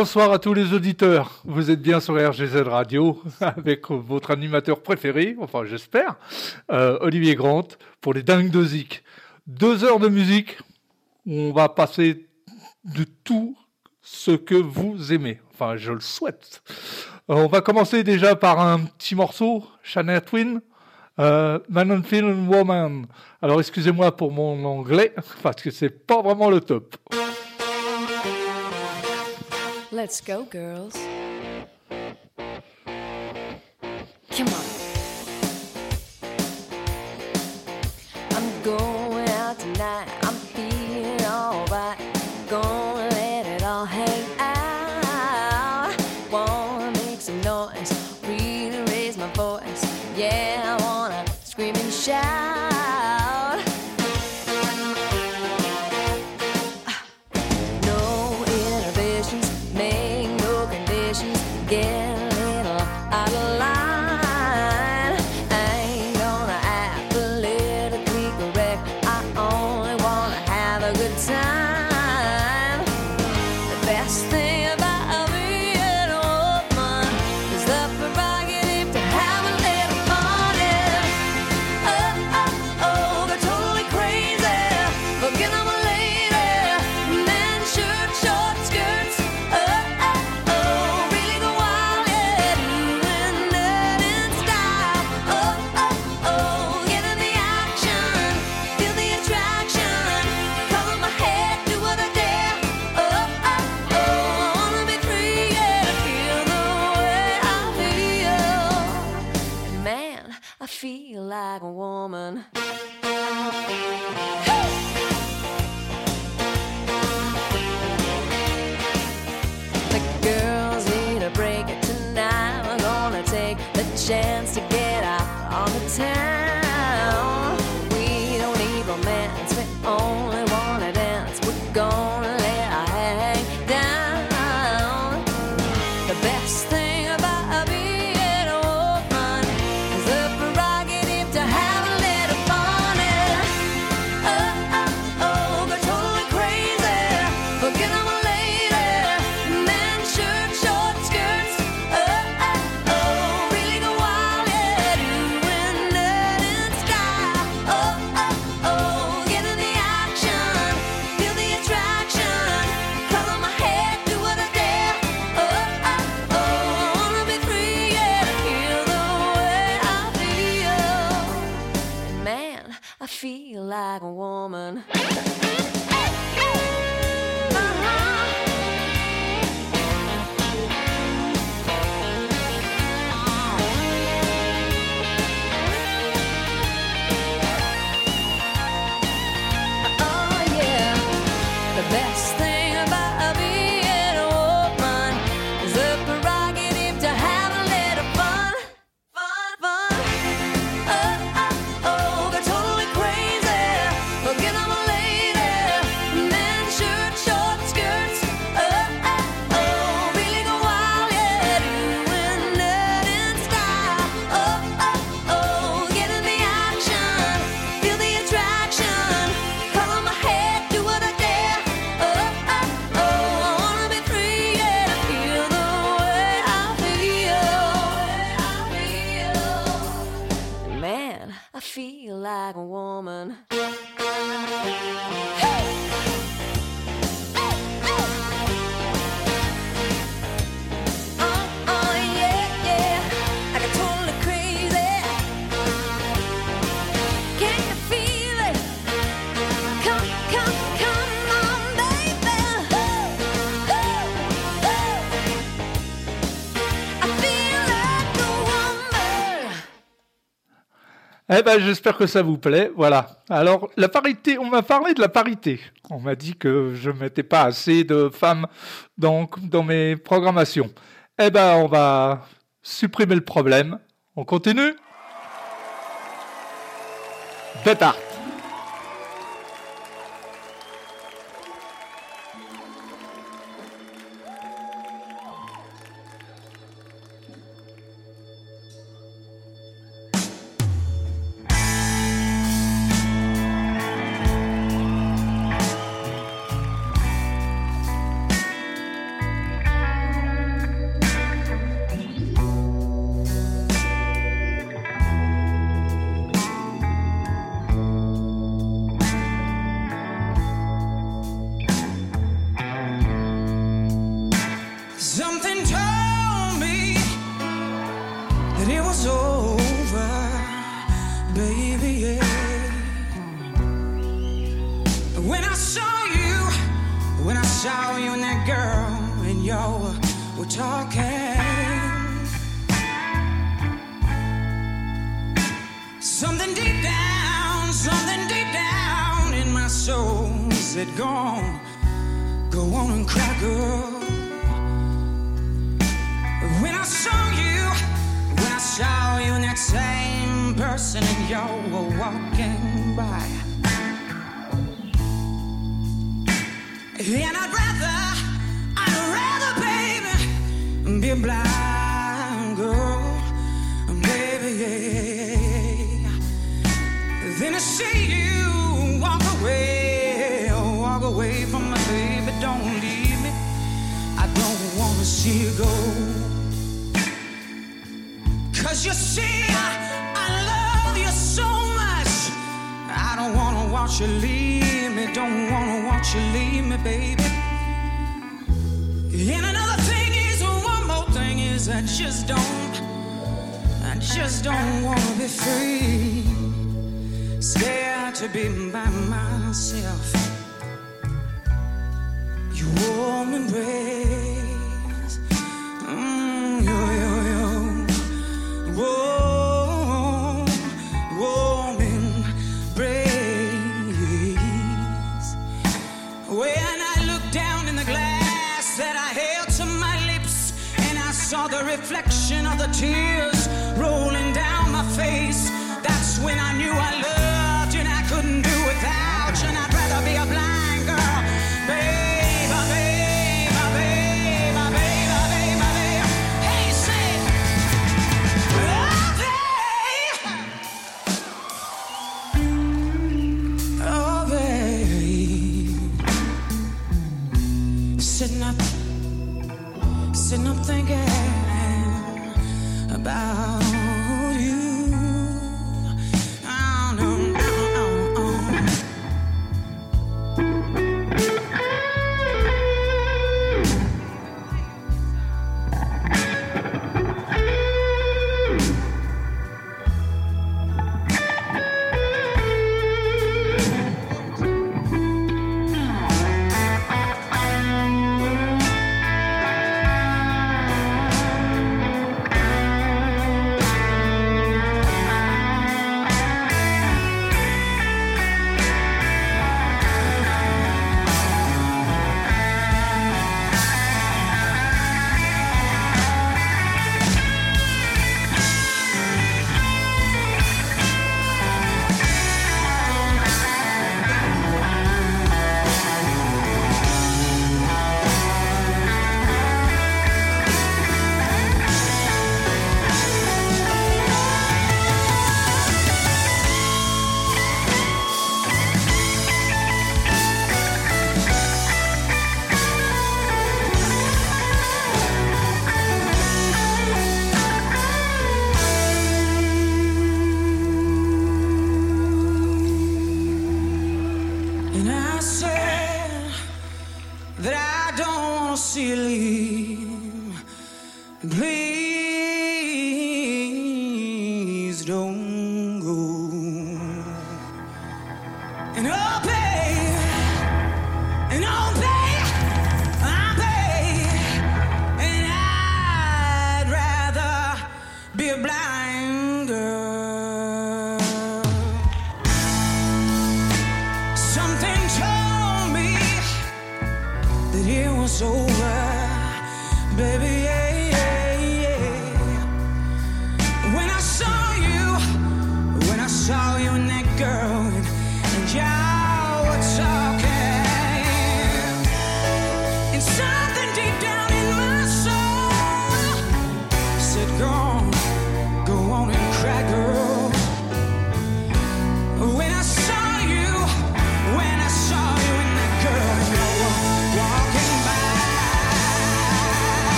Bonsoir à tous les auditeurs. Vous êtes bien sur RGZ Radio avec votre animateur préféré, enfin j'espère, euh, Olivier Grant, pour les dingues de Zik. Deux heures de musique où on va passer de tout ce que vous aimez. Enfin, je le souhaite. Euh, on va commencer déjà par un petit morceau, Shania Twin. Euh, Man and Film Woman. Alors excusez-moi pour mon anglais, parce que c'est pas vraiment le top. Let's go, girls. Come on. I'm going. like a woman. j'espère que ça vous plaît. Voilà. Alors, la parité, on m'a parlé de la parité. On m'a dit que je ne mettais pas assez de femmes dans, dans mes programmations. Eh ben, on va supprimer le problème. On continue C'est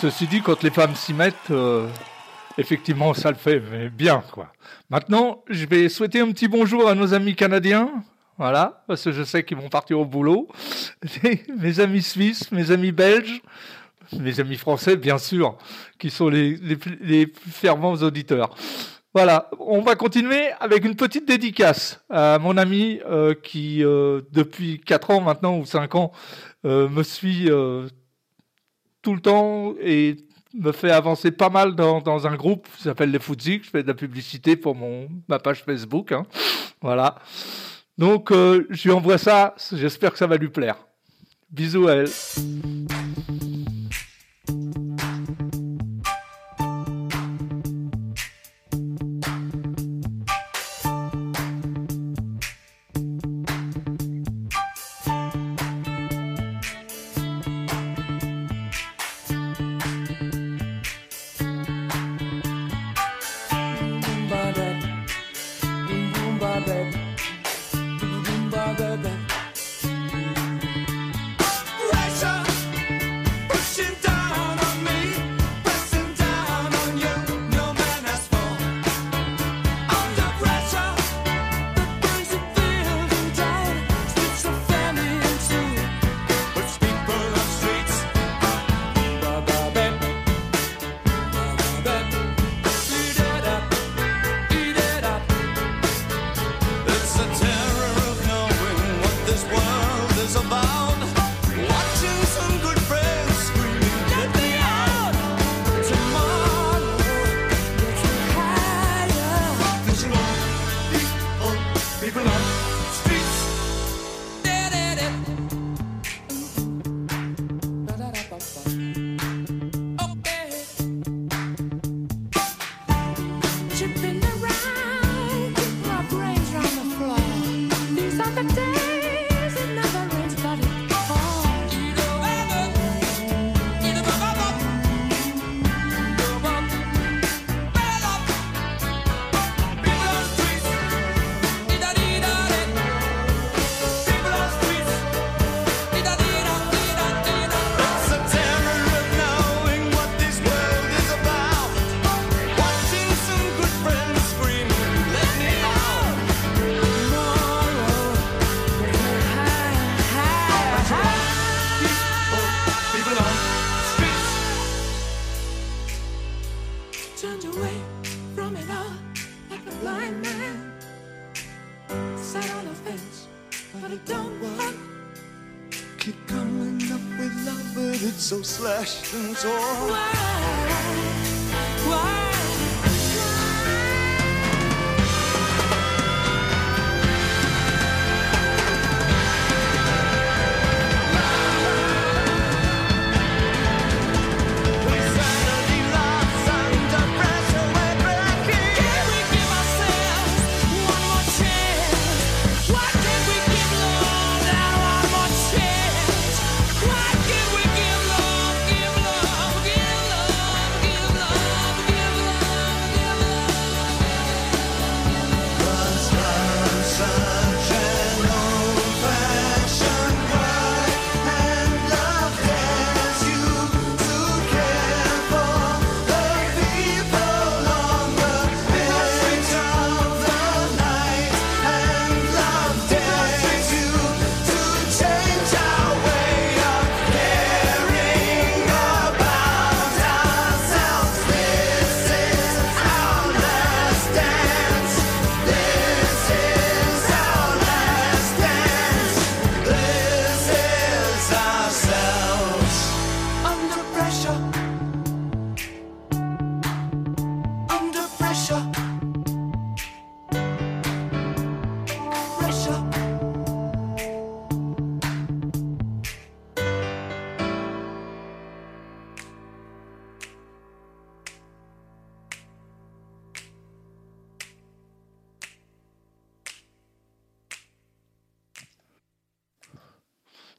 Ceci dit, quand les femmes s'y mettent, euh, effectivement, ça le fait, bien, quoi. Maintenant, je vais souhaiter un petit bonjour à nos amis canadiens. Voilà, parce que je sais qu'ils vont partir au boulot. mes amis suisses, mes amis belges, mes amis français, bien sûr, qui sont les, plus- fervents auditeurs. Voilà, on va continuer avec une petite dédicace à mon ami euh, qui, euh, depuis 4 ans maintenant ou 5 ans, me suit tout le temps et me fait avancer pas mal dans, un groupe qui s'appelle les Footzik. Je fais de la publicité pour ma page Facebook. hein. Voilà. Donc, euh, je lui envoie ça. J'espère que ça va lui plaire. Bisous à elle.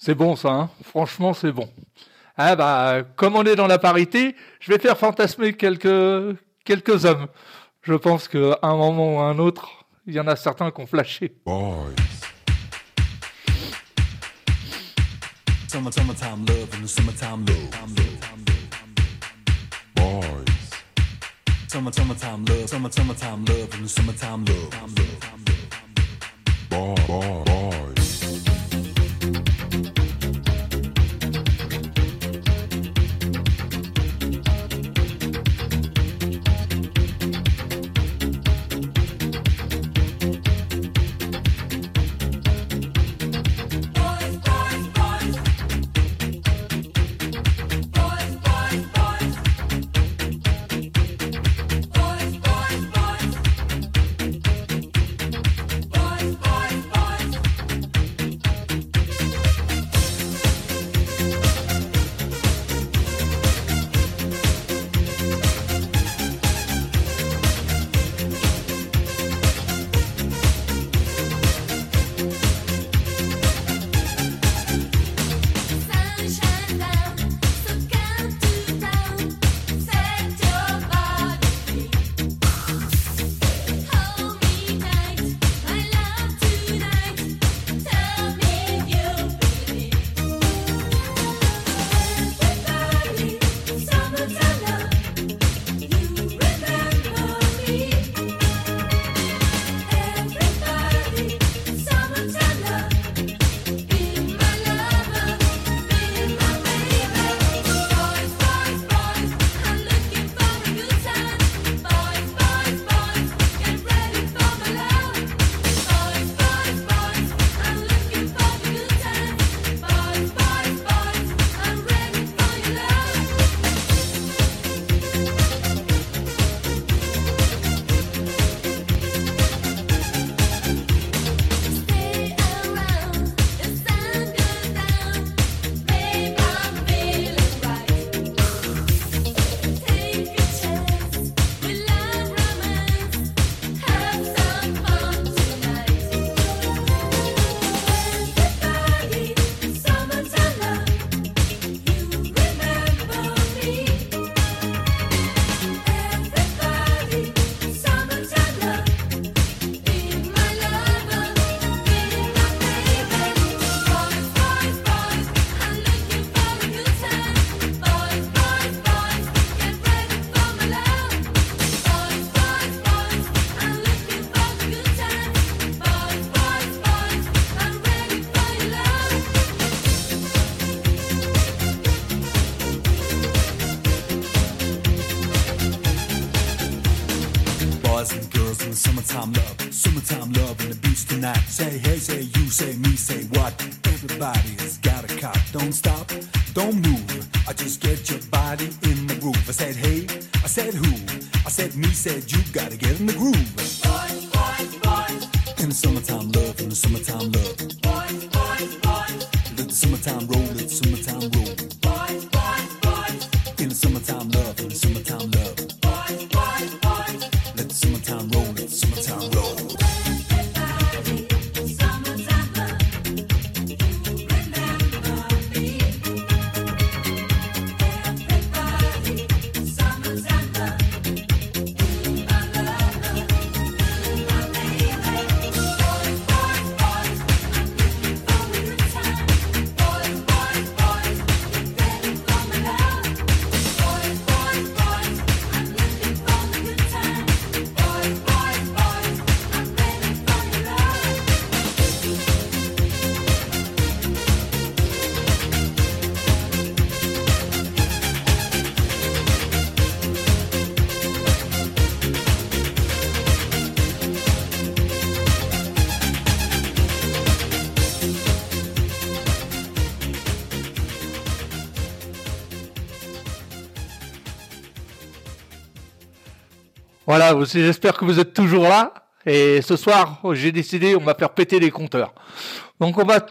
C'est bon ça, hein. franchement c'est bon. Ah bah, comme on est dans la parité, je vais faire fantasmer quelques, quelques hommes. Je pense qu'à un moment ou à un autre, il y en a certains qui ont flashé. Boys. Boys. Voilà, j'espère que vous êtes toujours là. Et ce soir, j'ai décidé, on va faire péter les compteurs. Donc on va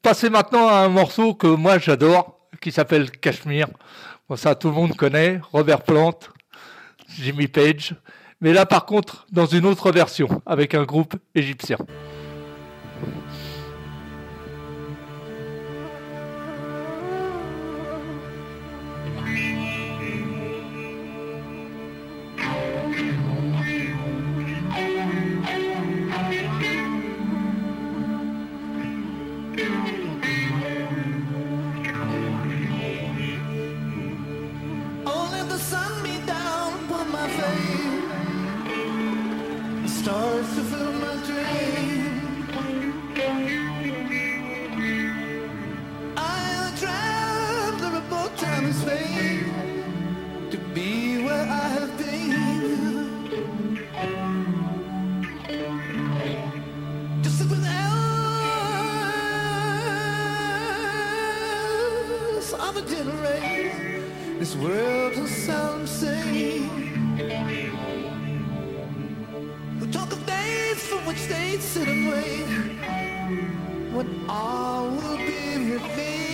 passer maintenant à un morceau que moi j'adore, qui s'appelle Cachemire. Bon, ça tout le monde connaît, Robert Plante, Jimmy Page. Mais là par contre, dans une autre version, avec un groupe égyptien. This world's a solemn scene. Who talk of days from which they sit and wait. When all will be revealed.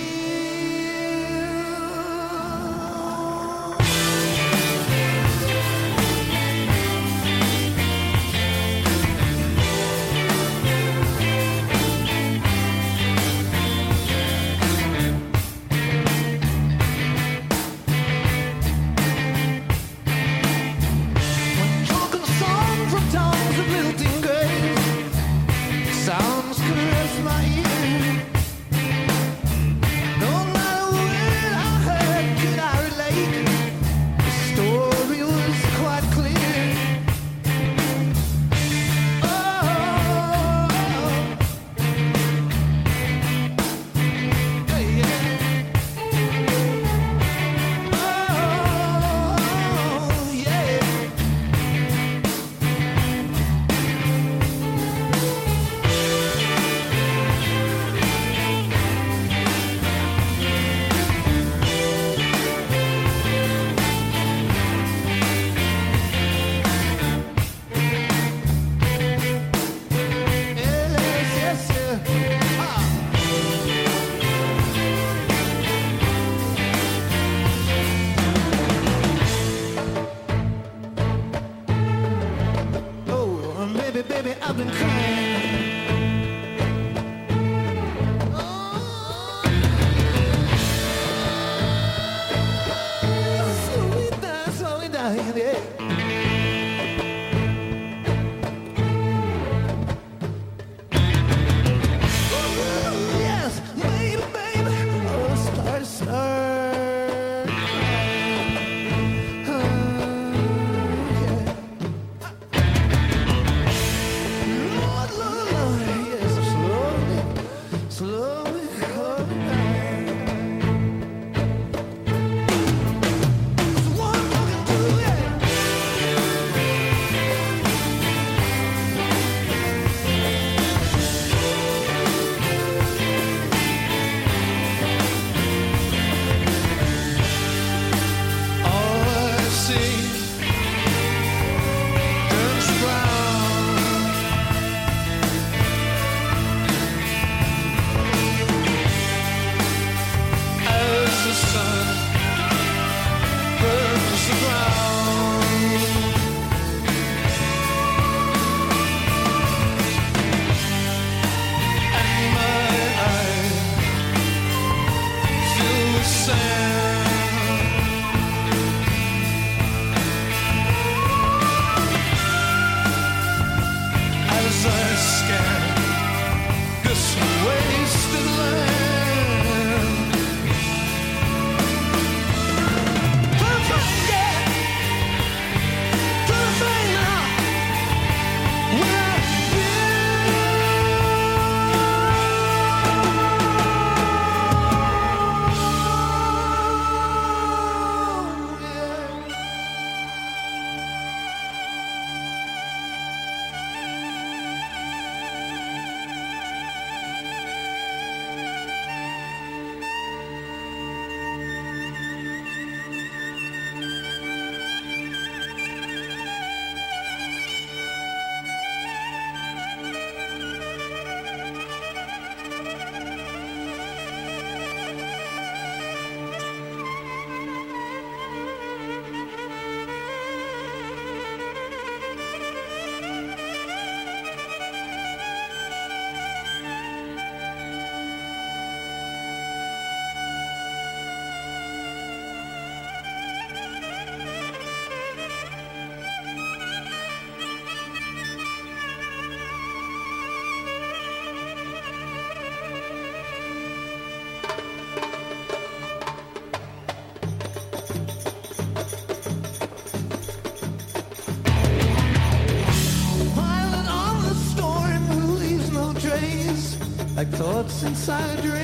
what's inside your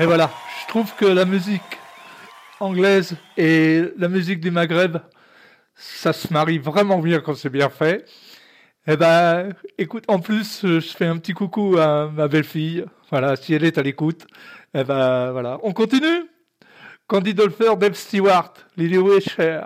Et voilà, je trouve que la musique anglaise et la musique du Maghreb, ça se marie vraiment bien quand c'est bien fait. Eh ben, écoute, en plus, euh, je fais un petit coucou à ma belle-fille. Voilà, si elle est à l'écoute. Eh ben, voilà. On continue Candy Dolfer, Dave Stewart, Lily Wisher.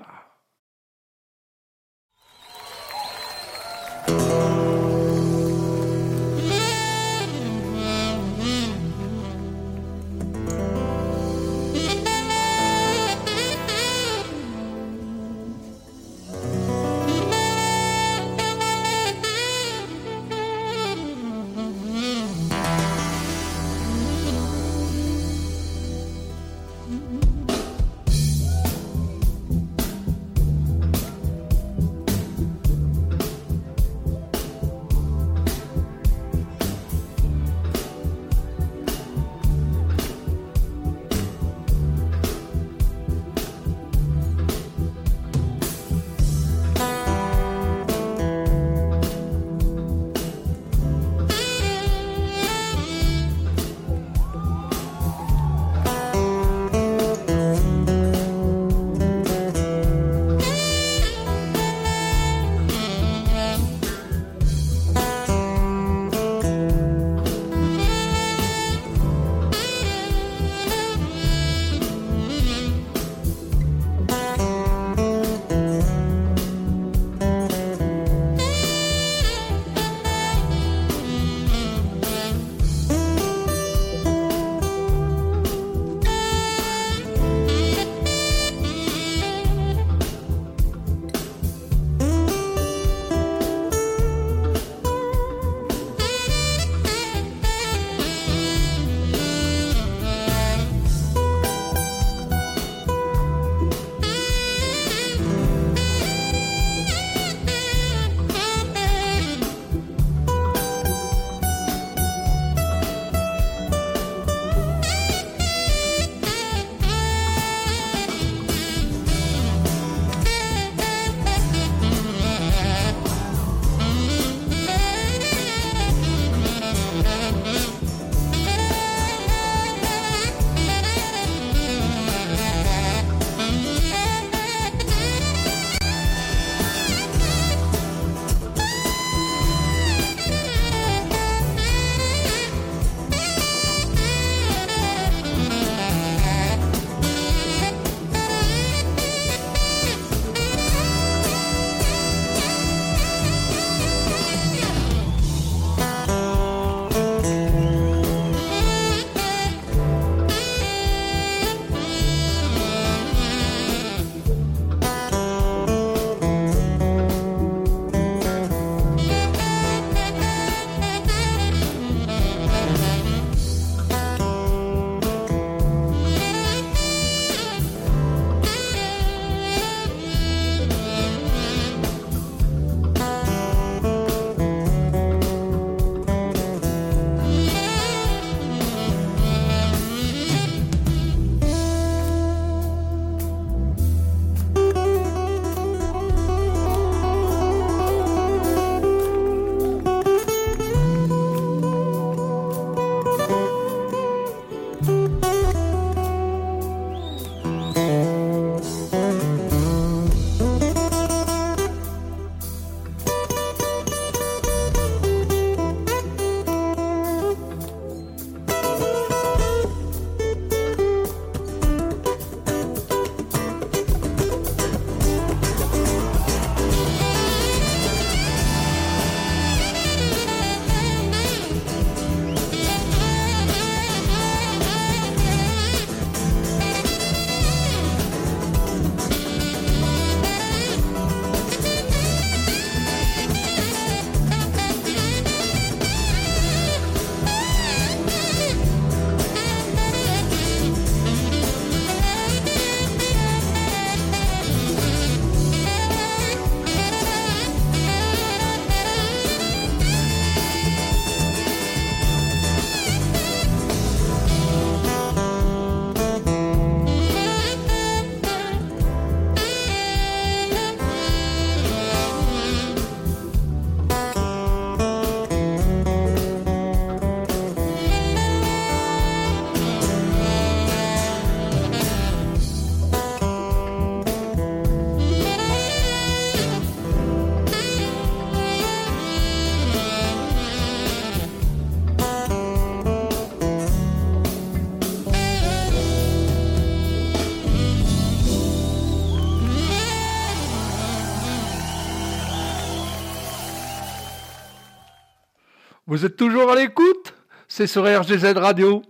Vous êtes toujours à l'écoute? C'est sur RGZ Radio.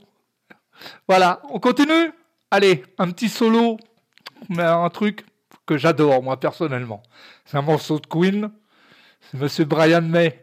Voilà, on continue? Allez, un petit solo, un truc que j'adore, moi, personnellement. C'est un morceau de Queen. C'est Monsieur Brian May.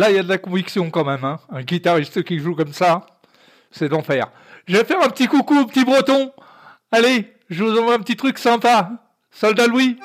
Là, il y a de la conviction quand même. Hein. Un guitariste qui joue comme ça, c'est d'enfer. Je vais faire un petit coucou au petit breton. Allez, je vous envoie un petit truc sympa. Soldat Louis.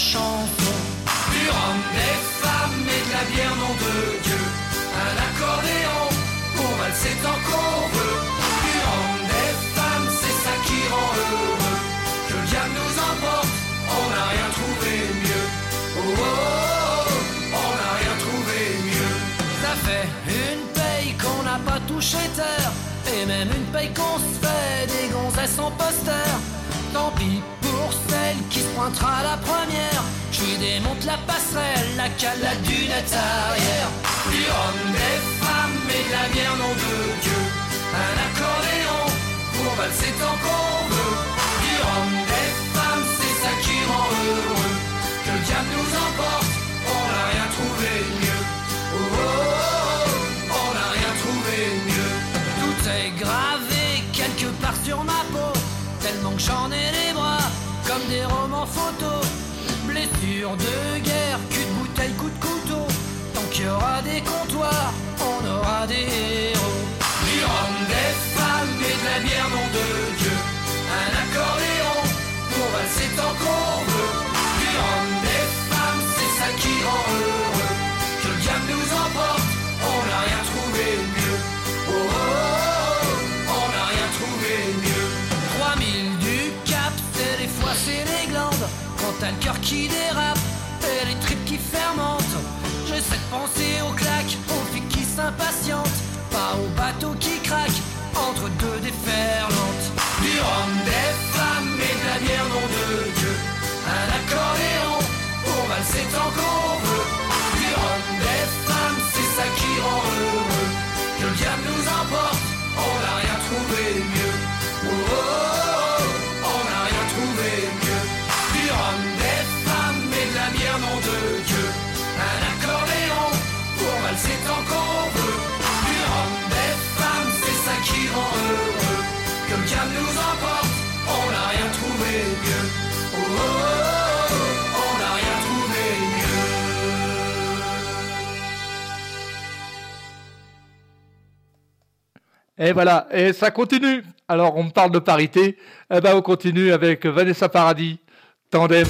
Chanson. Du rhum, des femmes et de la bière, nom de Dieu. Un accordéon pour valser tant qu'on veut. Du rhum, des femmes, c'est ça qui rend heureux. Que le diable nous emporte, on n'a rien trouvé mieux. Oh, oh, oh, on n'a rien trouvé mieux. Ça fait une paye qu'on n'a pas touché terre. Et même même une paye qu'on se fait, des gonzesses en poster. Tant pis pointera la première. Je démonte la passerelle, la cale, la dunette arrière. Du rhum, des femmes et de la bière, nom de Dieu. Un accordéon pour valser tant qu'on veut. Du rhum, des femmes, c'est ça qui rend heureux. Que le diable nous emporte, on n'a rien trouvé mieux. Oh, oh, oh, on n'a rien trouvé mieux. Tout est gravé quelque part sur ma peau. Tellement que j'en ai les bras comme des romans photos. Blessure de guerre, cul de bouteille, coup de couteau. Tant qu'il y aura des comptoirs, on aura des héros. Du rhum, des femmes et de la bière, nom de Dieu. Un accordéon pour valser tant qu'on veut. Du rhum, des femmes, c'est ça qui rend heureux. T'as le cœur qui dérape et les tripes qui fermentent. J'essaie de penser aux claques, aux filles qui s'impatientent. Pas aux bateaux qui Et voilà, et ça continue. Alors, on parle de parité. Eh ben, on continue avec Vanessa Paradis, Tandem.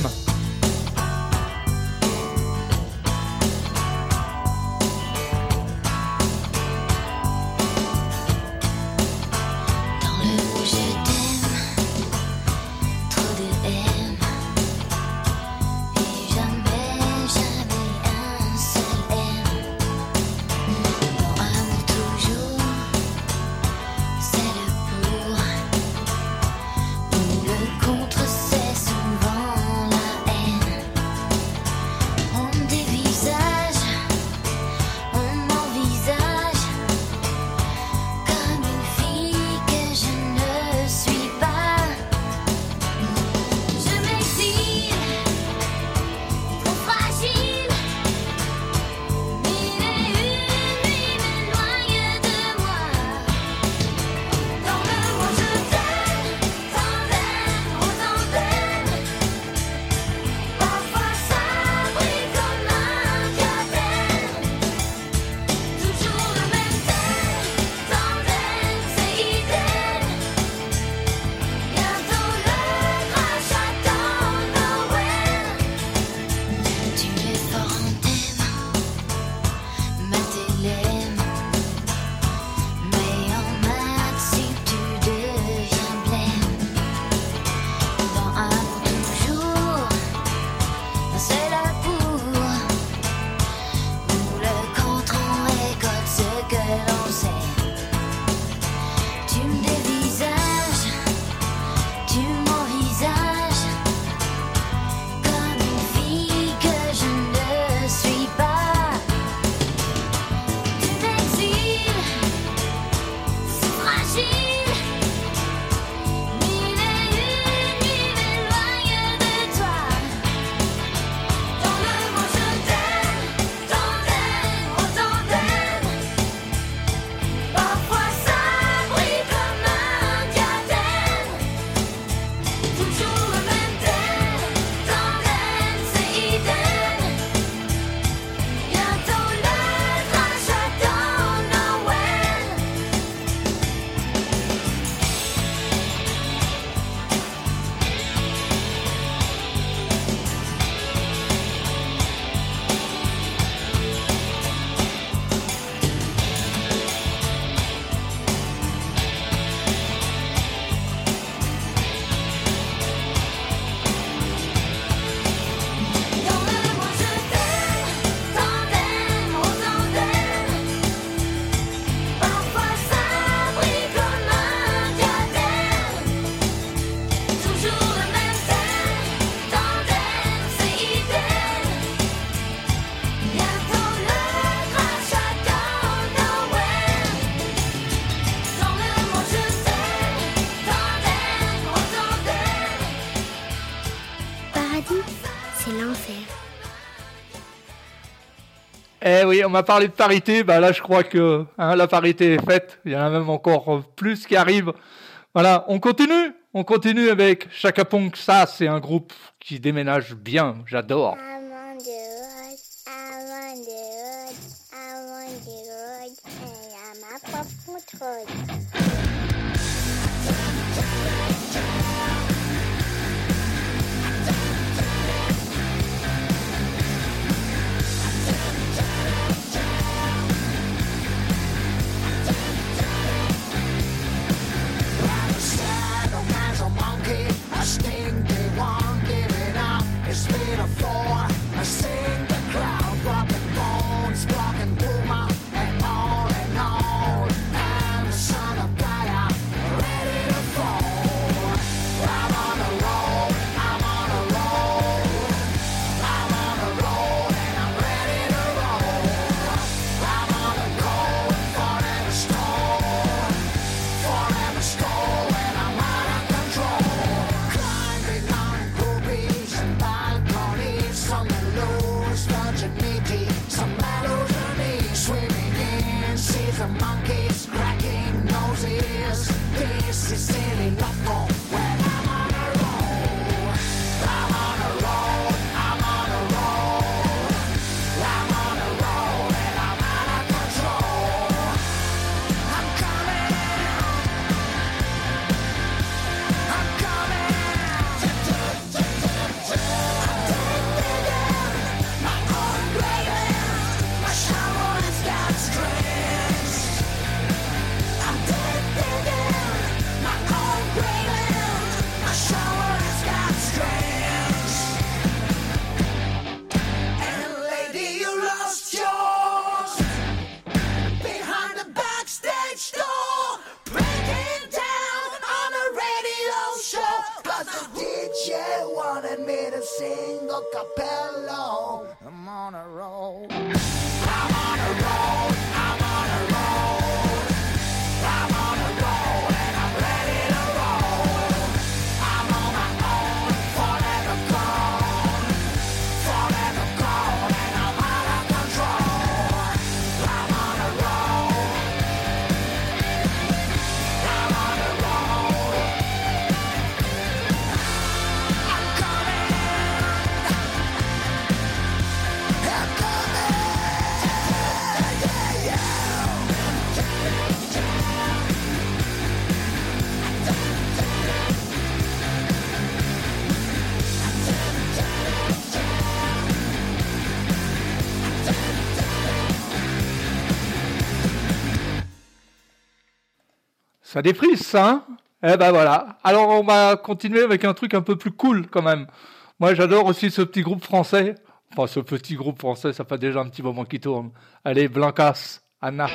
On m'a parlé de parité, bah là je crois que hein, la parité est faite, il y en a même encore euh, plus qui arrivent. Voilà, on continue, on continue avec Chaka Punk, ça c'est un groupe qui déménage bien, j'adore. Ah, Ça défrise, ça. Hein? Eh ben voilà. Alors on va continuer avec un truc un peu plus cool quand même. Moi j'adore aussi ce petit groupe français. Enfin ce petit groupe français, ça fait déjà un petit moment qu'il tourne. Allez, Blancas, Anna.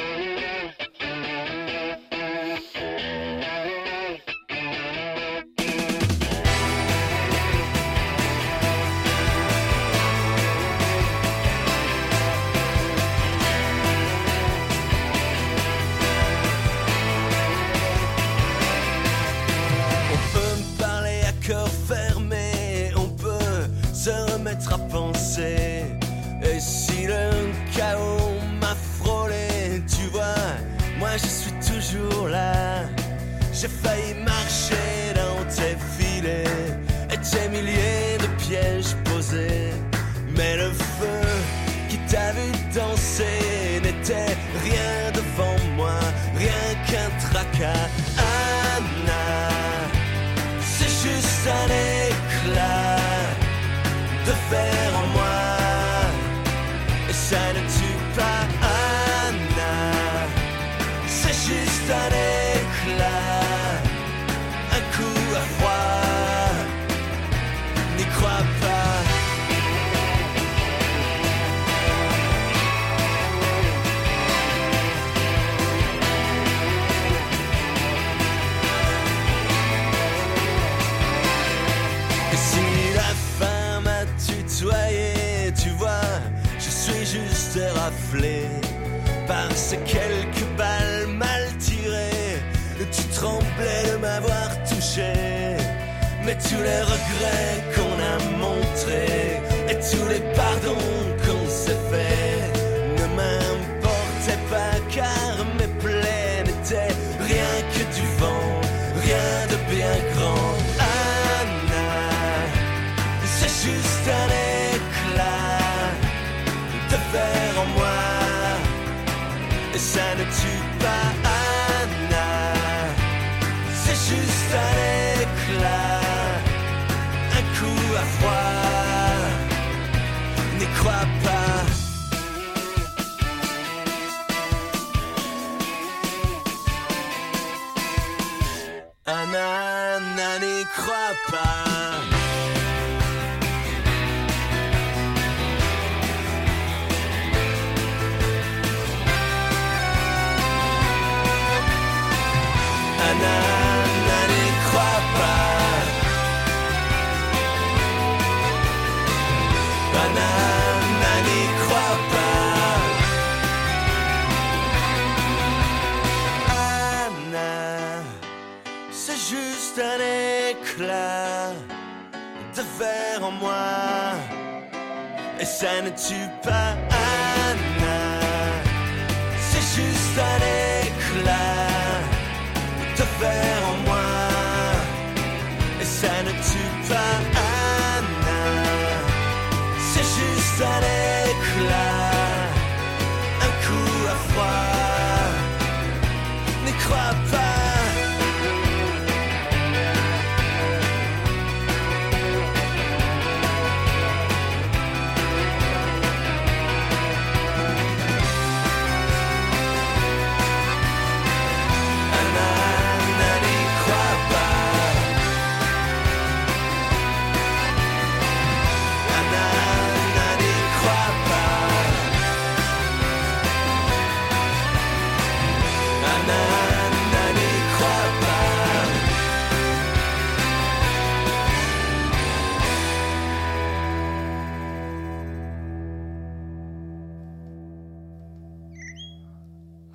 mais tous les regrets qu'on a Annan n'y crois pas. Annan n'y croit pas. Annan, c'est juste un éclat. ça ne tue pas Anna. C'est juste un éclat de faire en moi. Et ça ne tue pas Anna. C'est juste un éclat.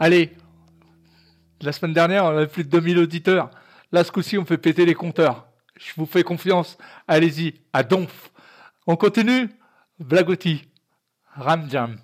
Allez, la semaine dernière, on avait plus de 2000 auditeurs. Là, ce coup-ci, on fait péter les compteurs. Je vous fais confiance. Allez-y, à donf. On continue Blagotti, Ramjam.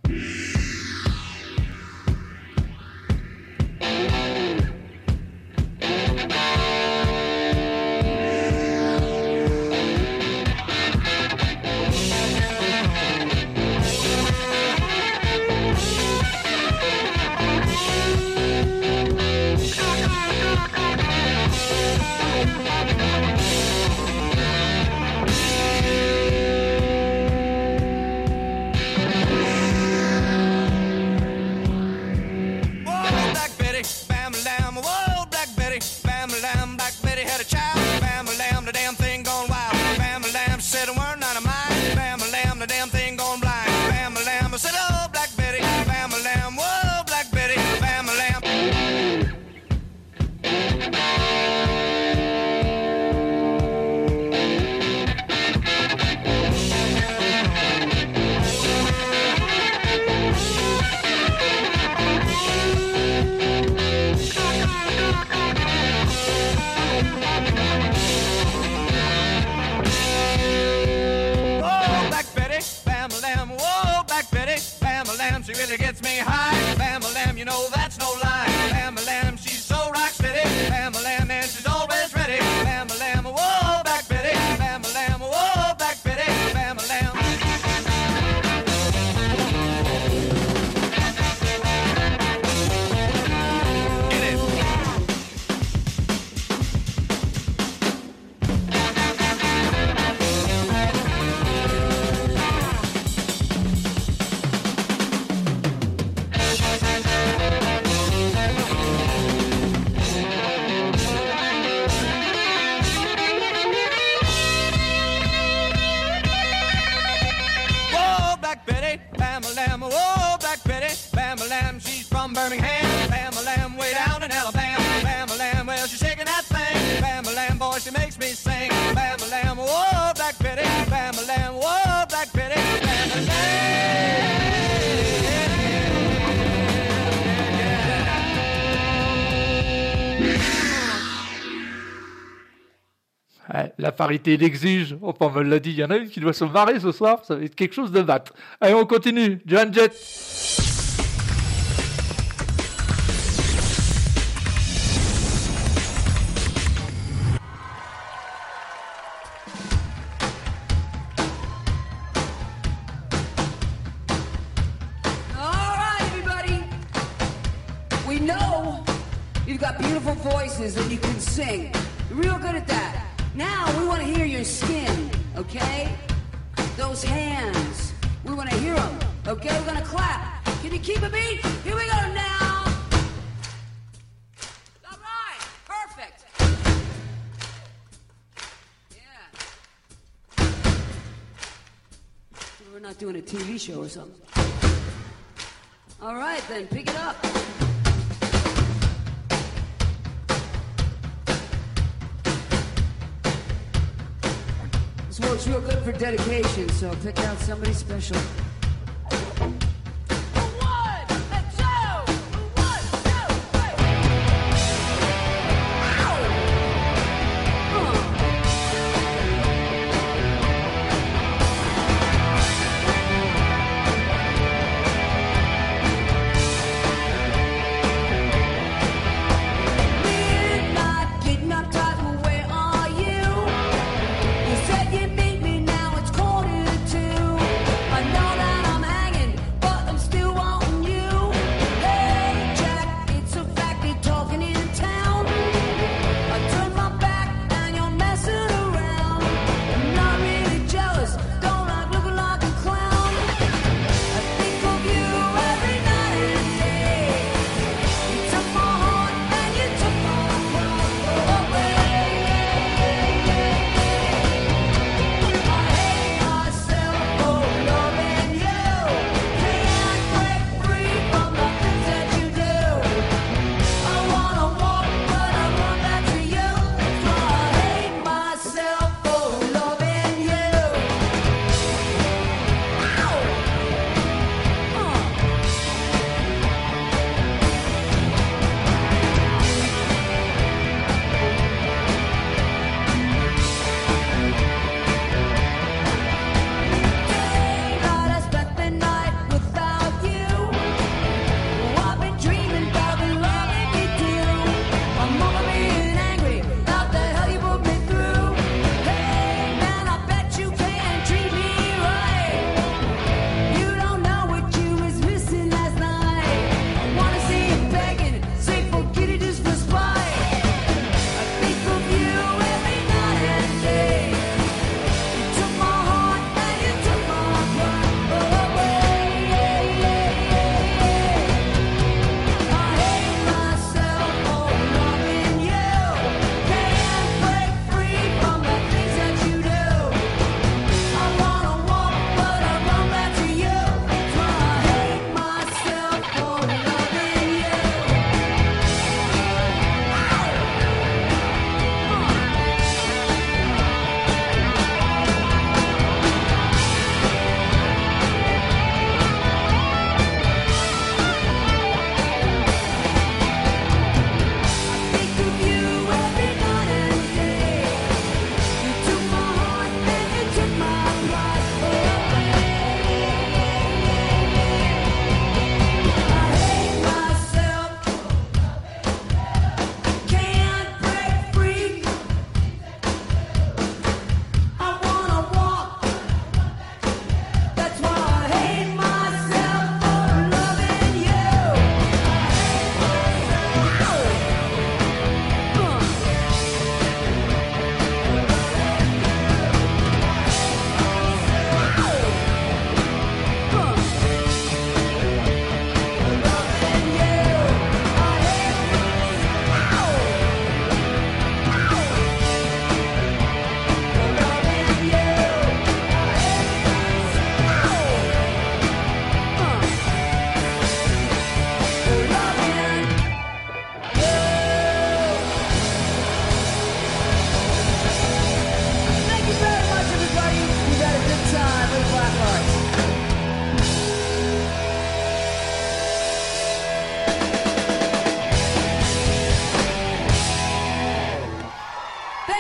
Parité l'exige. Enfin, on me l'a dit, il y en a une qui doit se marrer ce soir, ça va être quelque chose de mat. Allez, on continue. Joan Jett. Doing a TV show or something. All right, then, pick it up. This works real good for dedication, so pick out somebody special.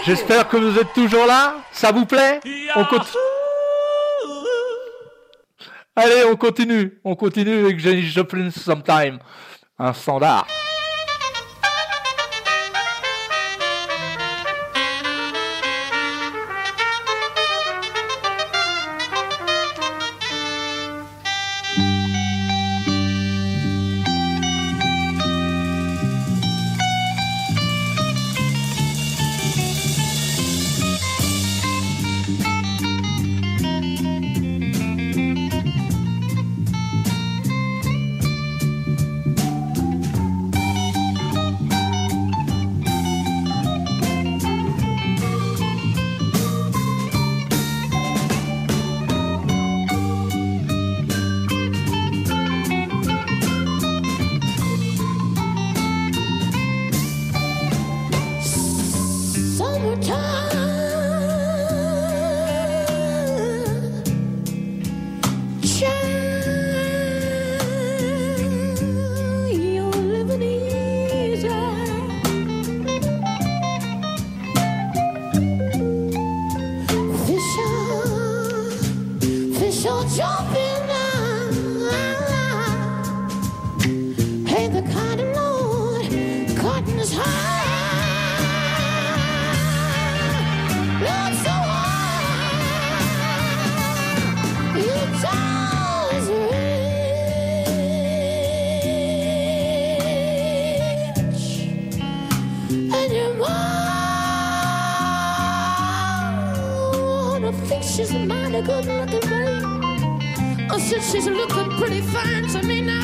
J'espère que vous êtes toujours là. Ça vous plaît? On continue. Allez, on continue. On continue avec Janis Joplin Sometime. Un standard. To me now.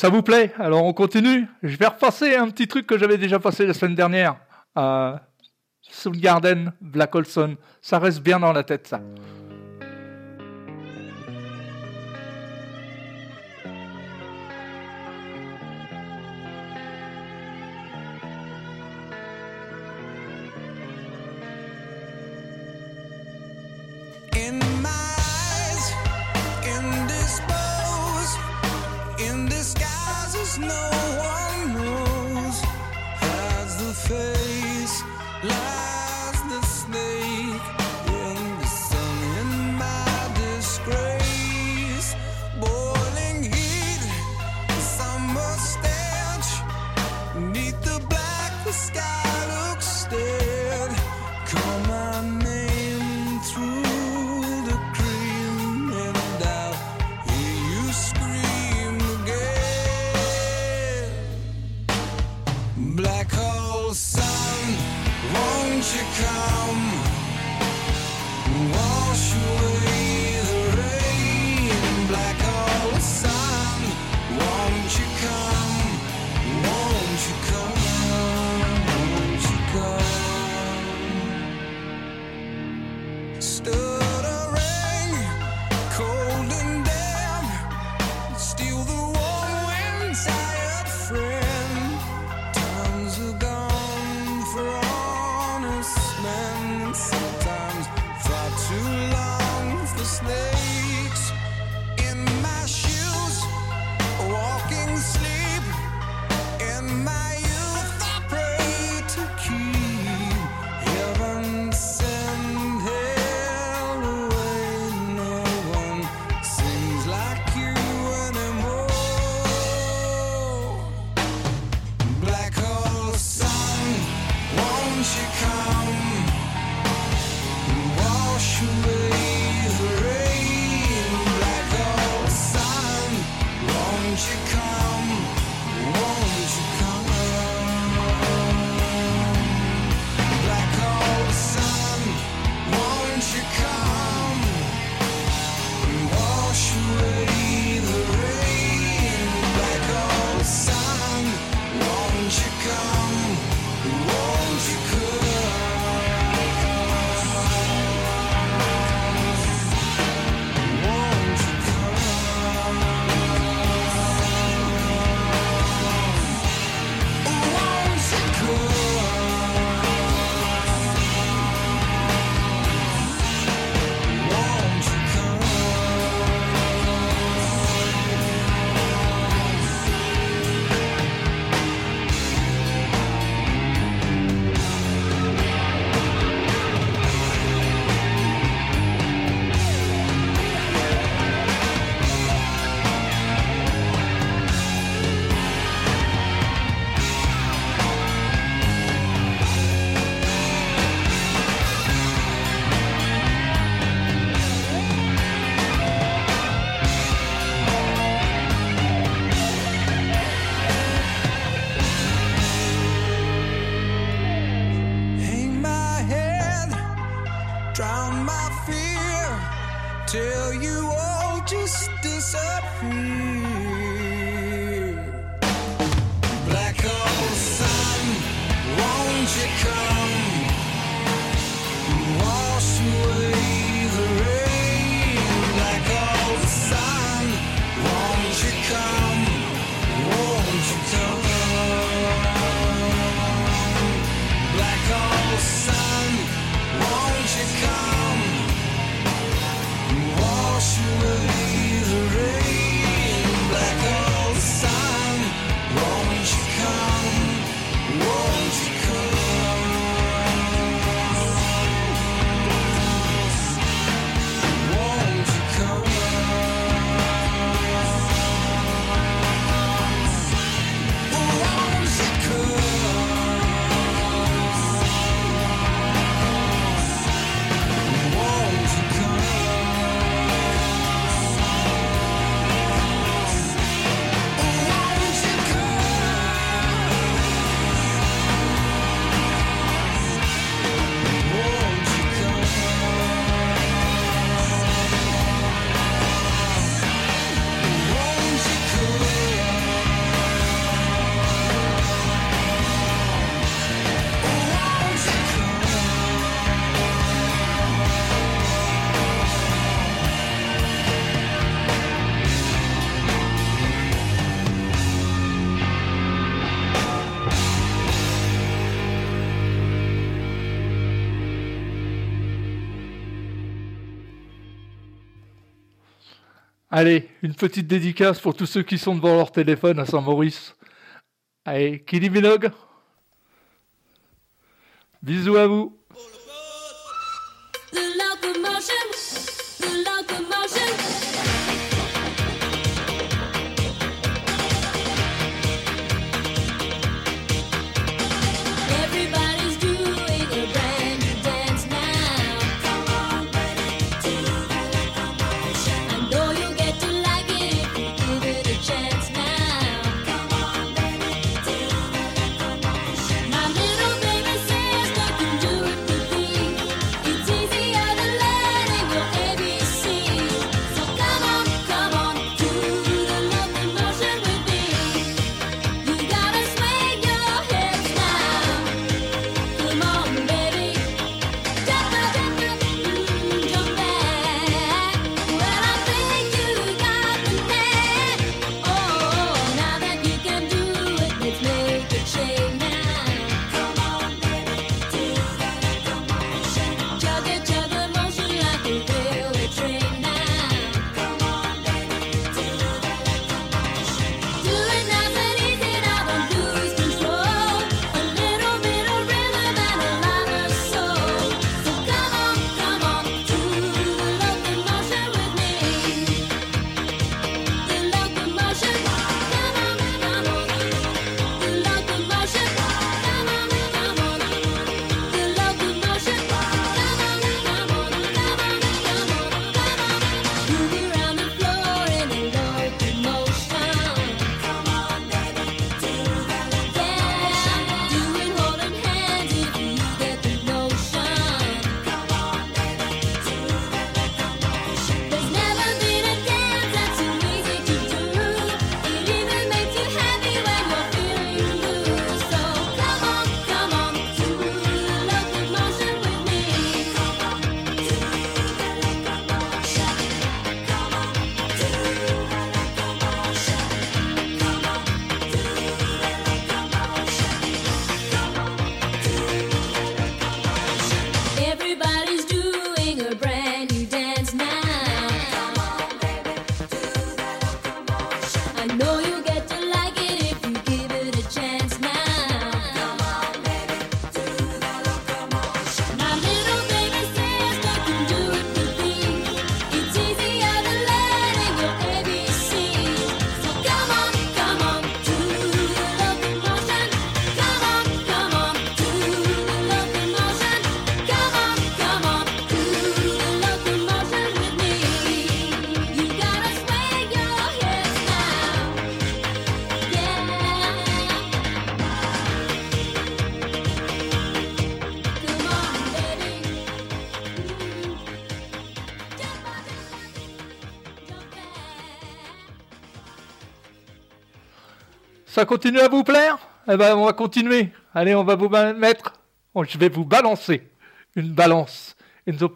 Ça vous plaît? Alors on continue. Je vais repasser un petit truc que j'avais déjà passé la semaine dernière. Euh, Soundgarden, Black Olson, ça reste bien dans la tête ça. Allez, une petite dédicace pour tous ceux qui sont devant leur téléphone à Saint-Maurice. Allez, Kylie Minogue. Bisous à vous. continue à vous plaire? Eh ben, on va continuer. Allez, on va vous mettre. Je vais vous balancer une balance in the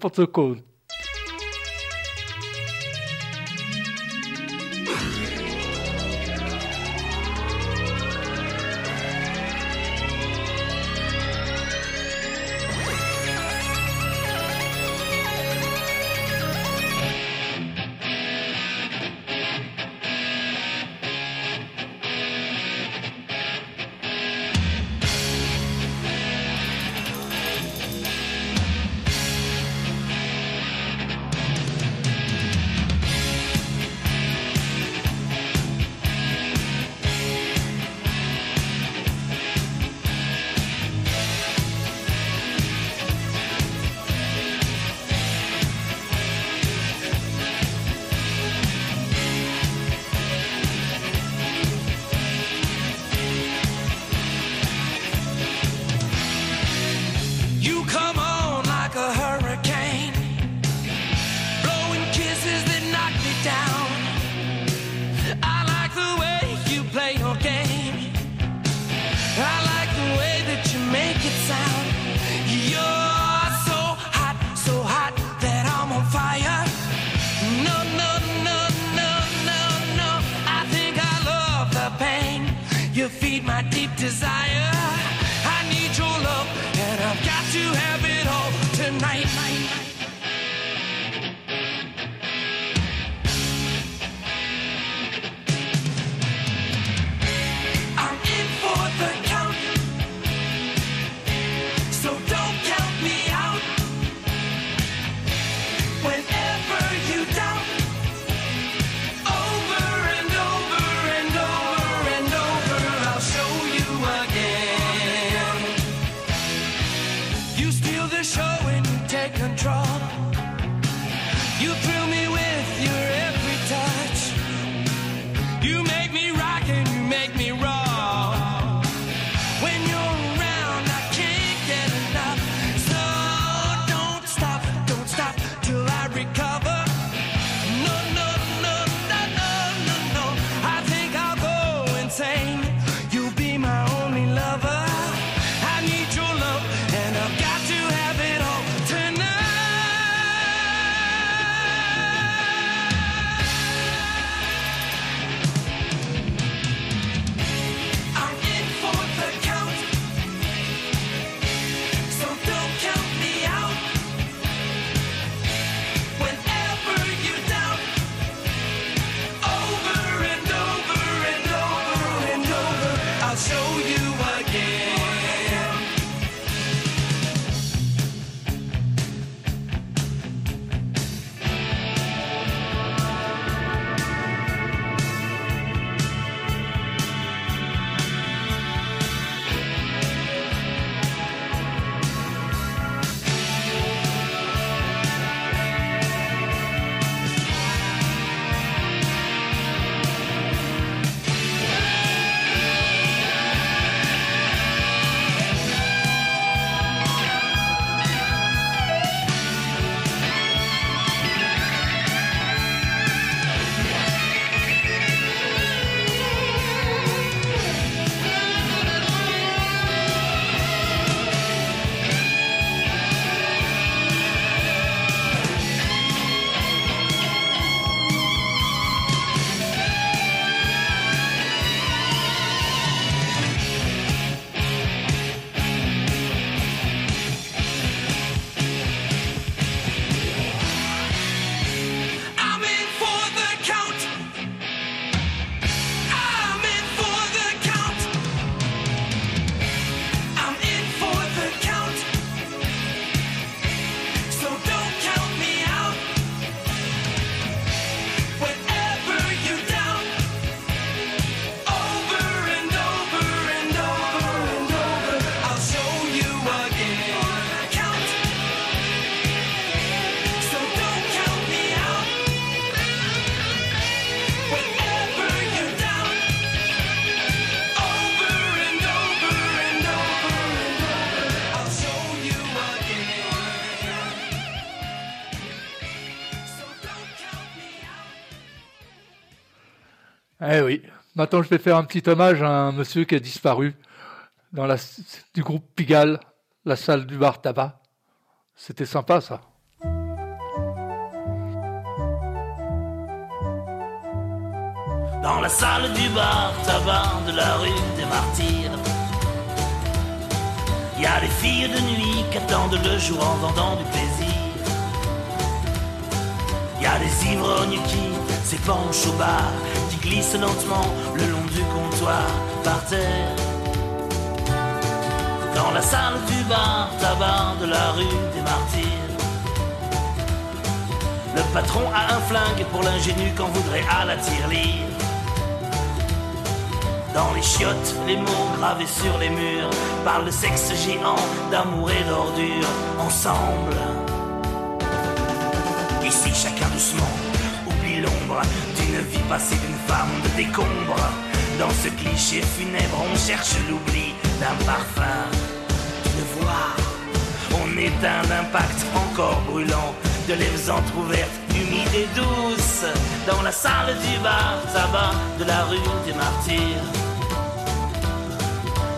Eh oui. Maintenant, je vais faire un petit hommage à un monsieur qui a disparu dans la, du groupe Pigalle, la salle du bar tabac. C'était sympa, ça. Dans la salle du bar tabac de la rue des Martyrs. Il y a des filles de nuit qui attendent le jour en vendant du plaisir. Il y a des ivrognes qui s'épanchent au bar, qui glissent lentement le long du comptoir par terre. Dans la salle du bar tabac de la rue des Martyrs. Le patron a un flingue pour l'ingénu qu'on voudrait à la tirelire. Dans les chiottes, les mots gravés sur les murs parlent de sexe géant, d'amour et d'ordure ensemble. Ici, chacun doucement oublie l'ombre d'une vie passée d'une femme de décombre. Dans ce cliché funèbre, on cherche l'oubli d'un parfum, d'une voix. On éteint d'impact encore brûlant, de lèvres entr'ouvertes, humides et douces, dans la salle du bar tabac de la rue des Martyrs.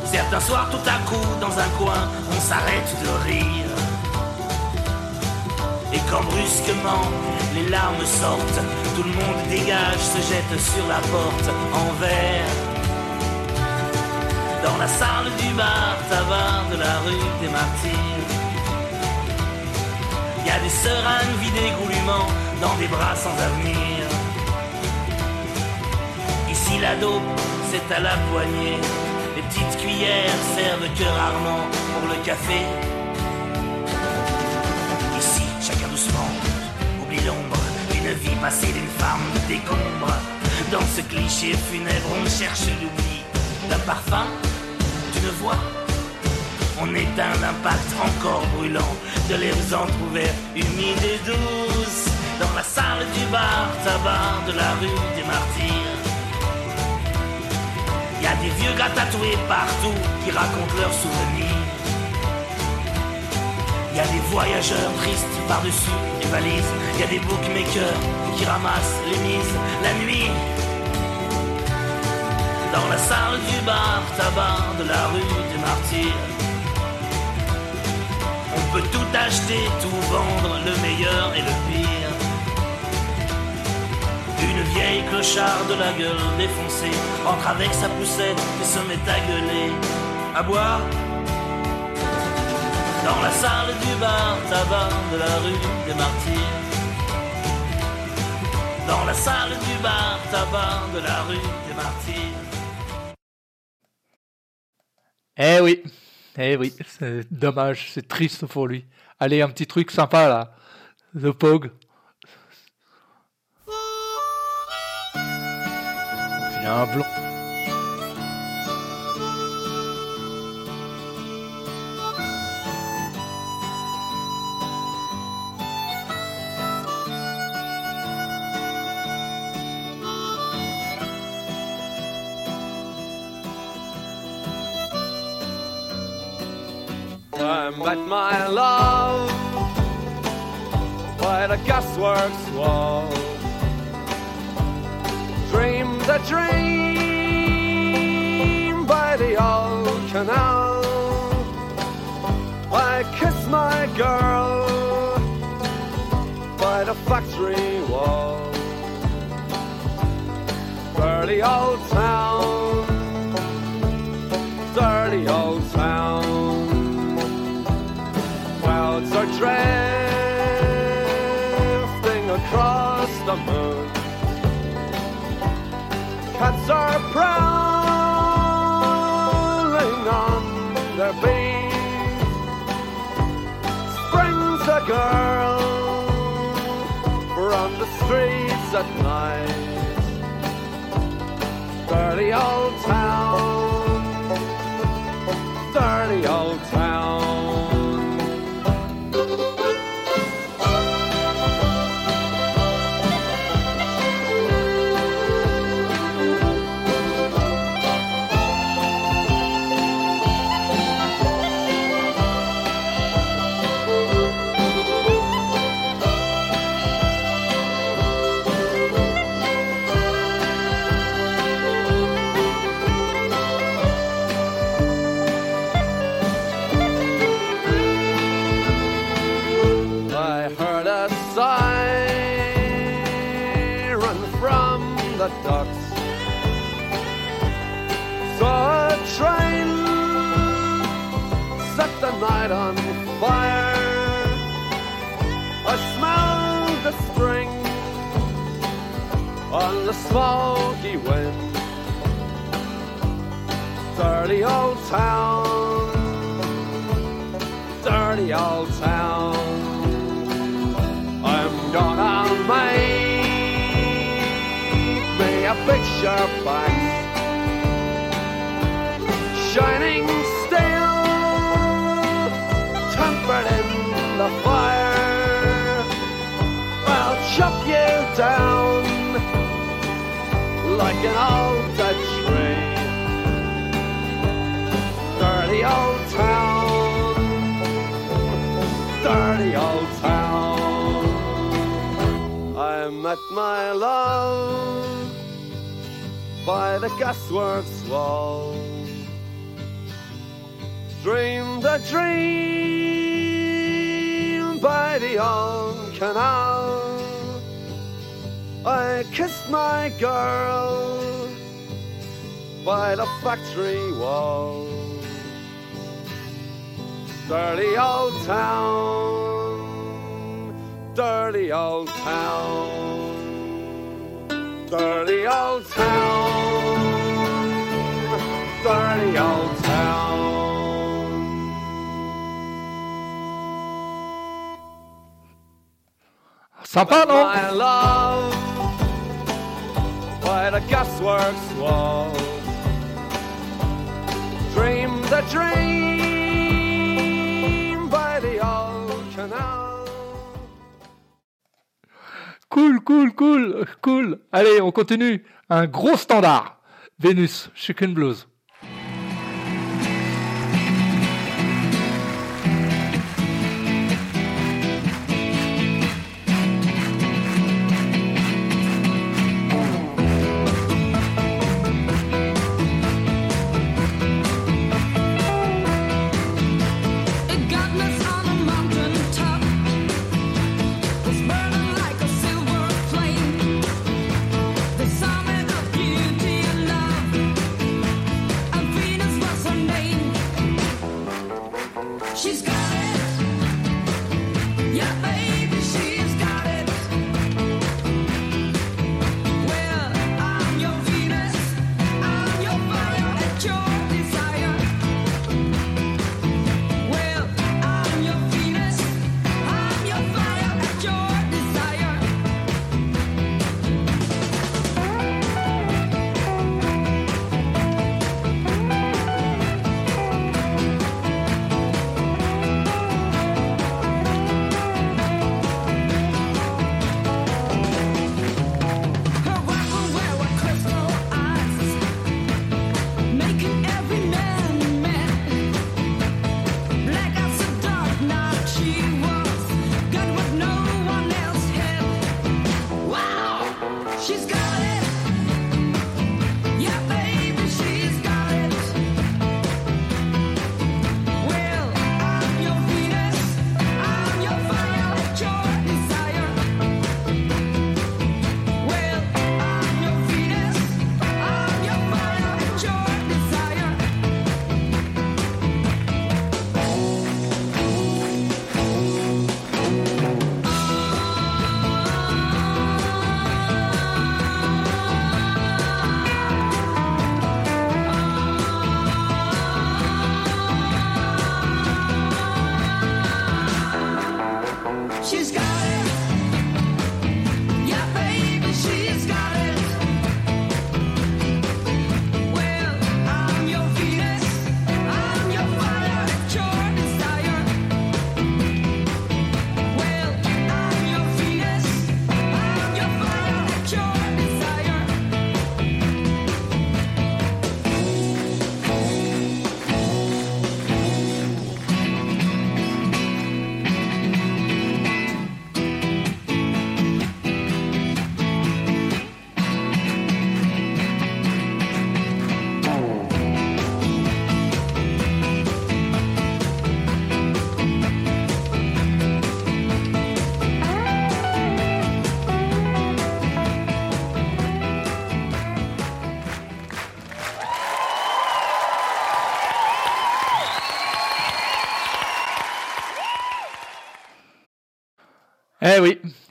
Certains soirs, tout à coup, dans un coin, on s'arrête de rire. Et quand brusquement les larmes sortent, tout le monde dégage, se jette sur la porte en verre. Dans la salle du bar tabac de la rue des Martyrs. Y a des seringues vidées goulûment dans des bras sans avenir. Ici la dope, c'est à la poignée. Les petites cuillères servent que rarement pour le café. D'une vie passée d'une femme de décombre. Dans ce cliché funèbre, on cherche l'oubli d'un parfum, d'une voix. On éteint l'impact encore brûlant de lèvres entr'ouvertes, humides et douces. Dans la salle du bar tabac de la rue des Martyrs. Y a des vieux gars tatoués partout qui racontent leurs souvenirs. Y des voyageurs tristes par-dessus les valises. Y a des bookmakers qui ramassent les mises la nuit. Dans la salle du bar tabac de la rue des Martyrs. On peut tout acheter, tout vendre, le meilleur et le pire. Une vieille clocharde de la gueule défoncée entre avec sa poussette et se met à gueuler, à boire. Dans la salle du bar tabac de la rue des Martyrs. Dans la salle du bar tabac de la rue des Martyrs. Eh oui, eh oui, c'est dommage, c'est triste pour lui. Allez, un petit truc sympa là. The Pog. Il y a un blond. I met my love by the gasworks wall. Dreamed a dream by the old canal. I kissed my girl by the factory wall. Dirty old town, drifting across the moon. Cats are prowling on their beat. Springs a girl from the streets at night. Dirty old town, dirty old the smoky wind. Dirty old town, dirty old town. I'm gonna make me a picture back, shining steel, tempered in the fire. I'll chop you down like an old dead tree. Dirty old town, dirty old town. I met my love by the gasworks wall. Dreamed a dream by the old canal. I kissed my girl by the factory wall. Dirty old town, dirty old town, dirty old town, dirty old town. My love Cool, cool, cool, cool. Allez, on continue. Un gros standard. Vénus, Chicken Blues.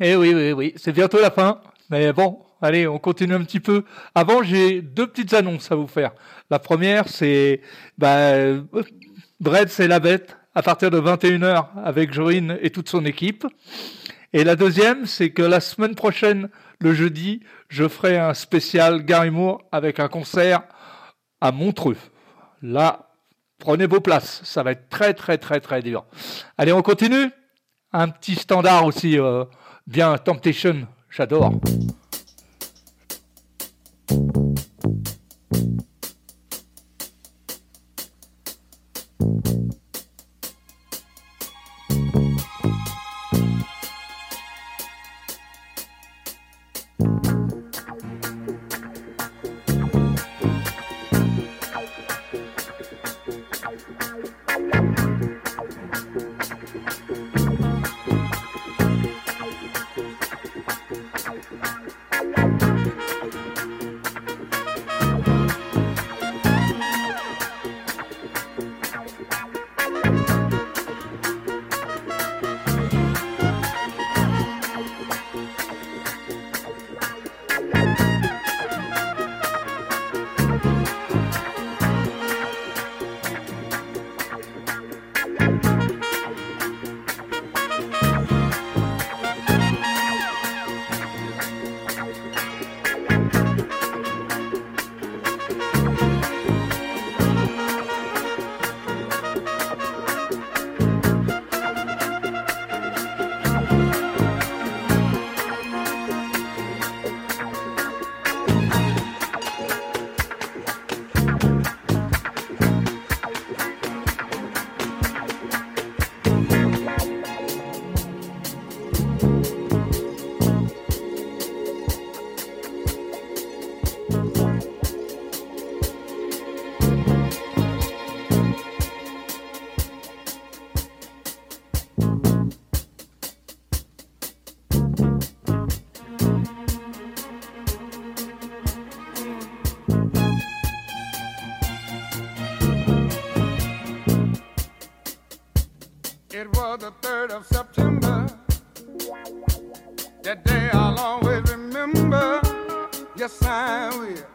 Eh oui, oui, oui, c'est bientôt la fin. Mais bon, allez, on continue un petit peu. Avant, j'ai deux petites annonces à vous faire. La première, c'est bah, c'est la bête, à partir de 21h avec Jorine et toute son équipe. Et la deuxième, c'est que la semaine prochaine, le jeudi, je ferai un spécial Gary Moore avec un concert à Montreux. Là, prenez vos places, ça va être très très très très dur. Allez, on continue Un petit standard aussi, euh, bien Temptation, j'adore. Of September. That day I'll always remember. Yes, I will.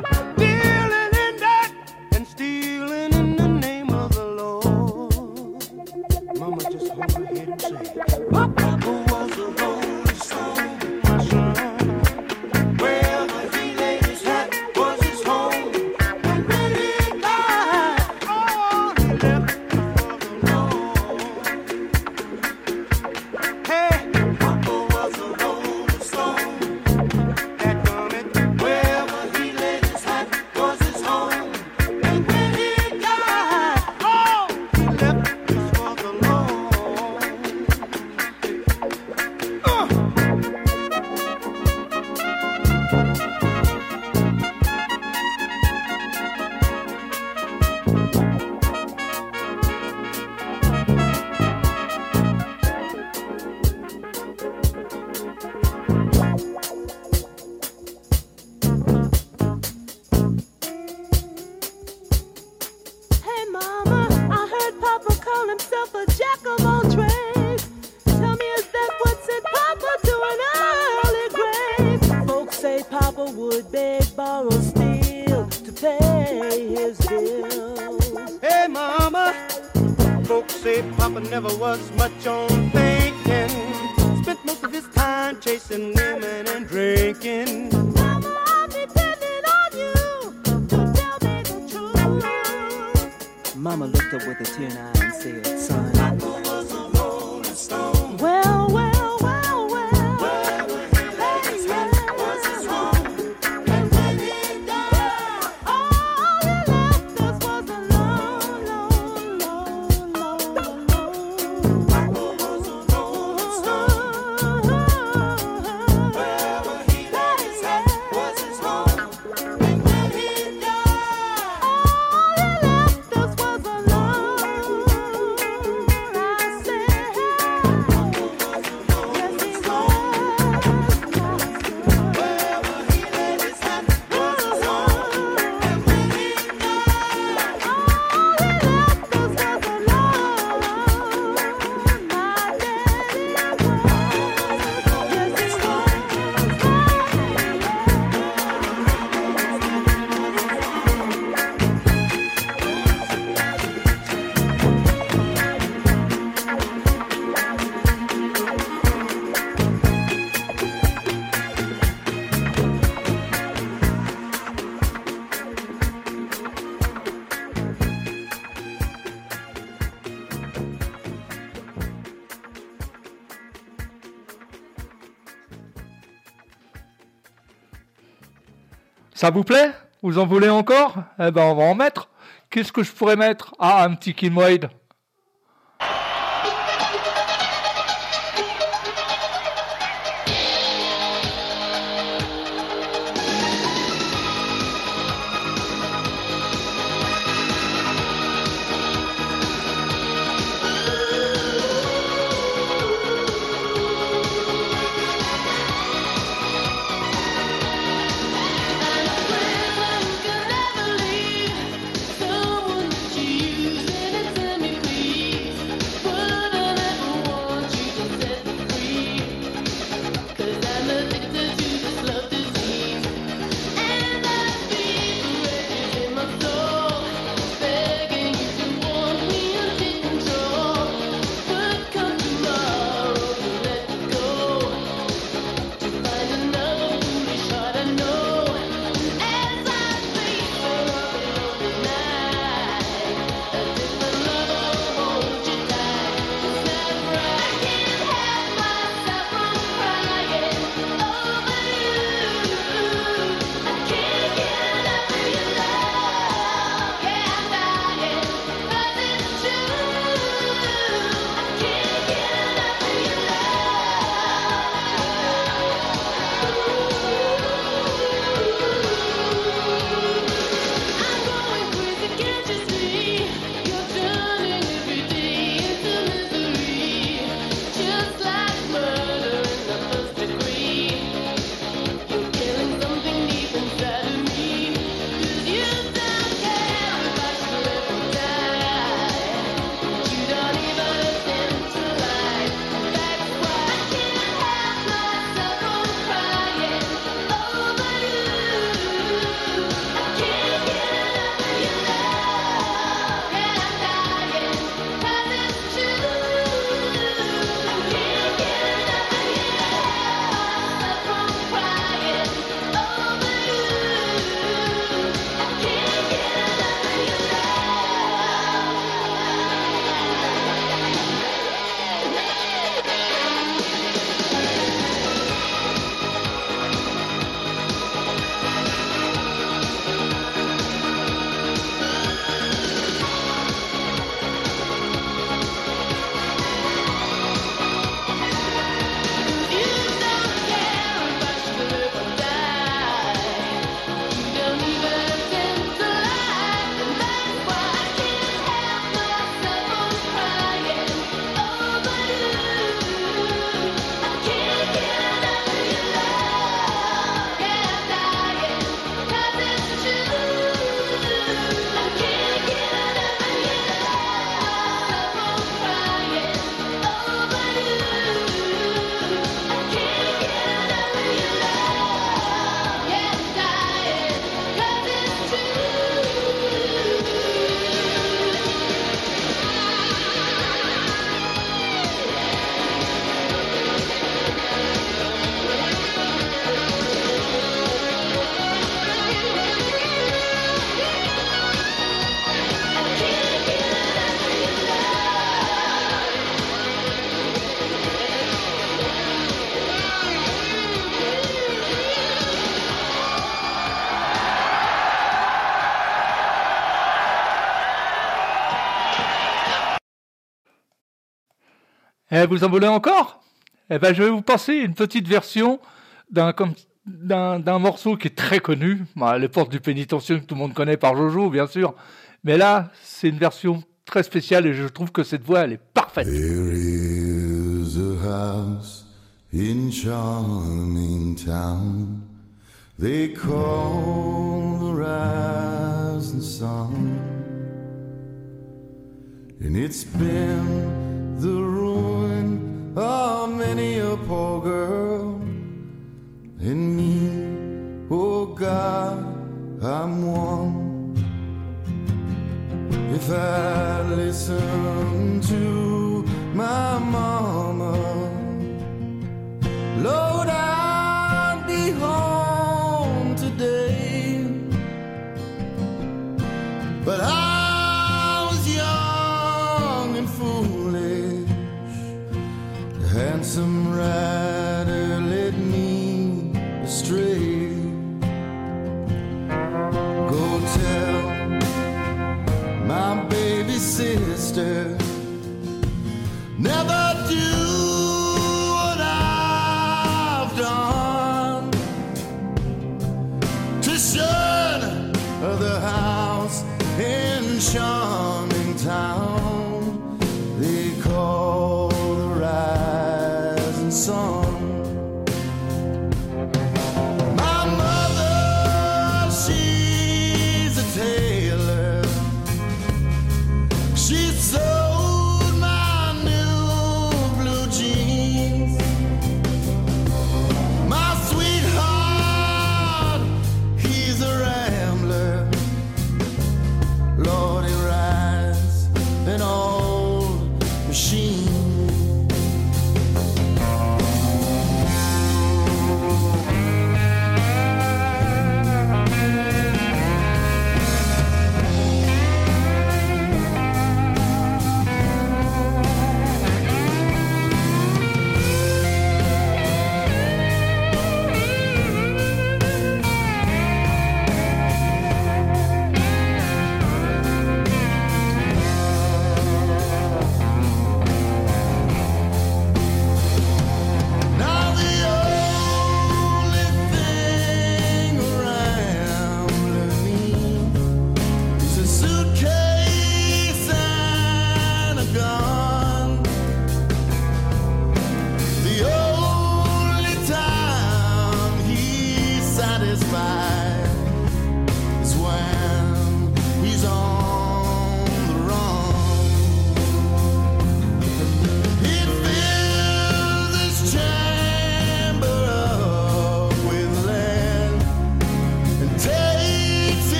Ça vous plaît Vous en voulez encore? Eh ben, on va en mettre. Qu'est-ce que je pourrais mettre? Ah, un petit Kilmoid. Eh, vous en voulez encore? Eh ben, je vais vous passer une petite version d'un morceau qui est très connu, Bah, Les Portes du Pénitencier que tout le monde connaît par Jojo, bien sûr. Mais là, c'est une version très spéciale et je trouve que cette voix, elle est parfaite. There is a house in charming town they call the rising sun, and it's been the of many a poor girl and me. Oh God, I'm one. If I listen to my mama, Lord, I'd be home today. But I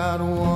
got one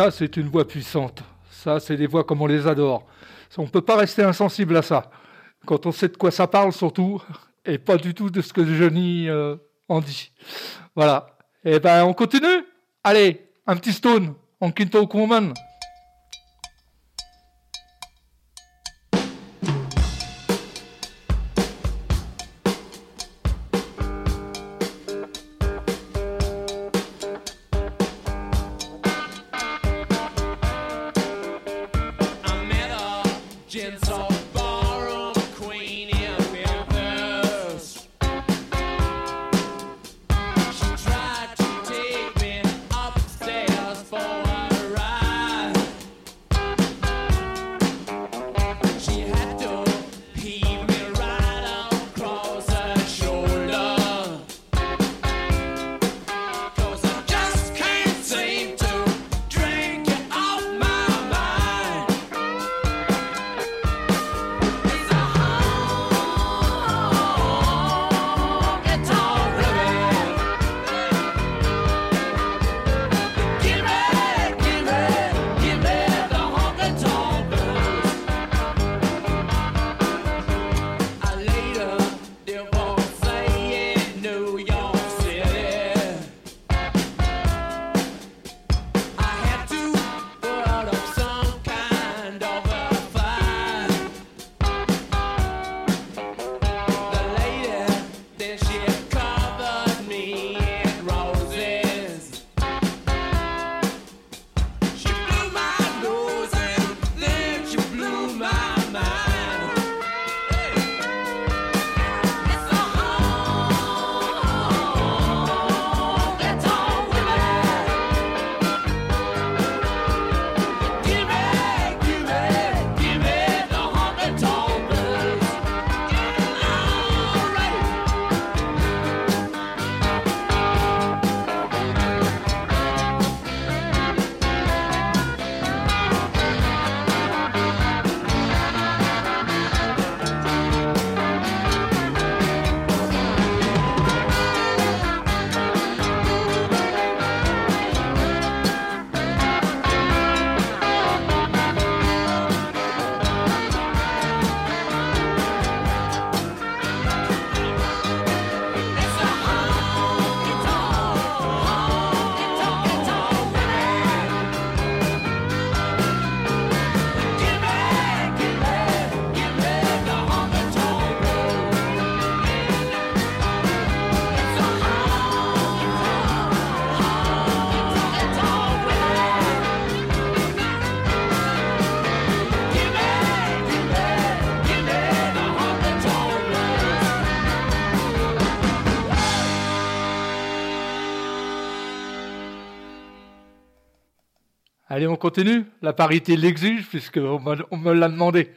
Ça, c'est une voix puissante. Ça, c'est des voix comme on les adore. On ne peut pas rester insensible à ça. Quand on sait de quoi ça parle, surtout, et pas du tout de ce que Johnny euh, en dit. Voilà. Et ben, on continue? Allez, un petit stone en Quinto Woman. Continue. La parité l'exige, puisqu'on me, on me l'a demandé.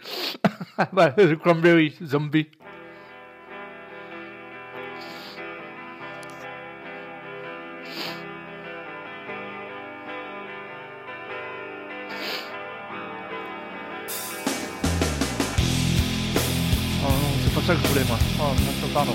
voilà, le Cranberry Zombie. Oh c'est pas ça que je voulais, moi. Oh, pardon.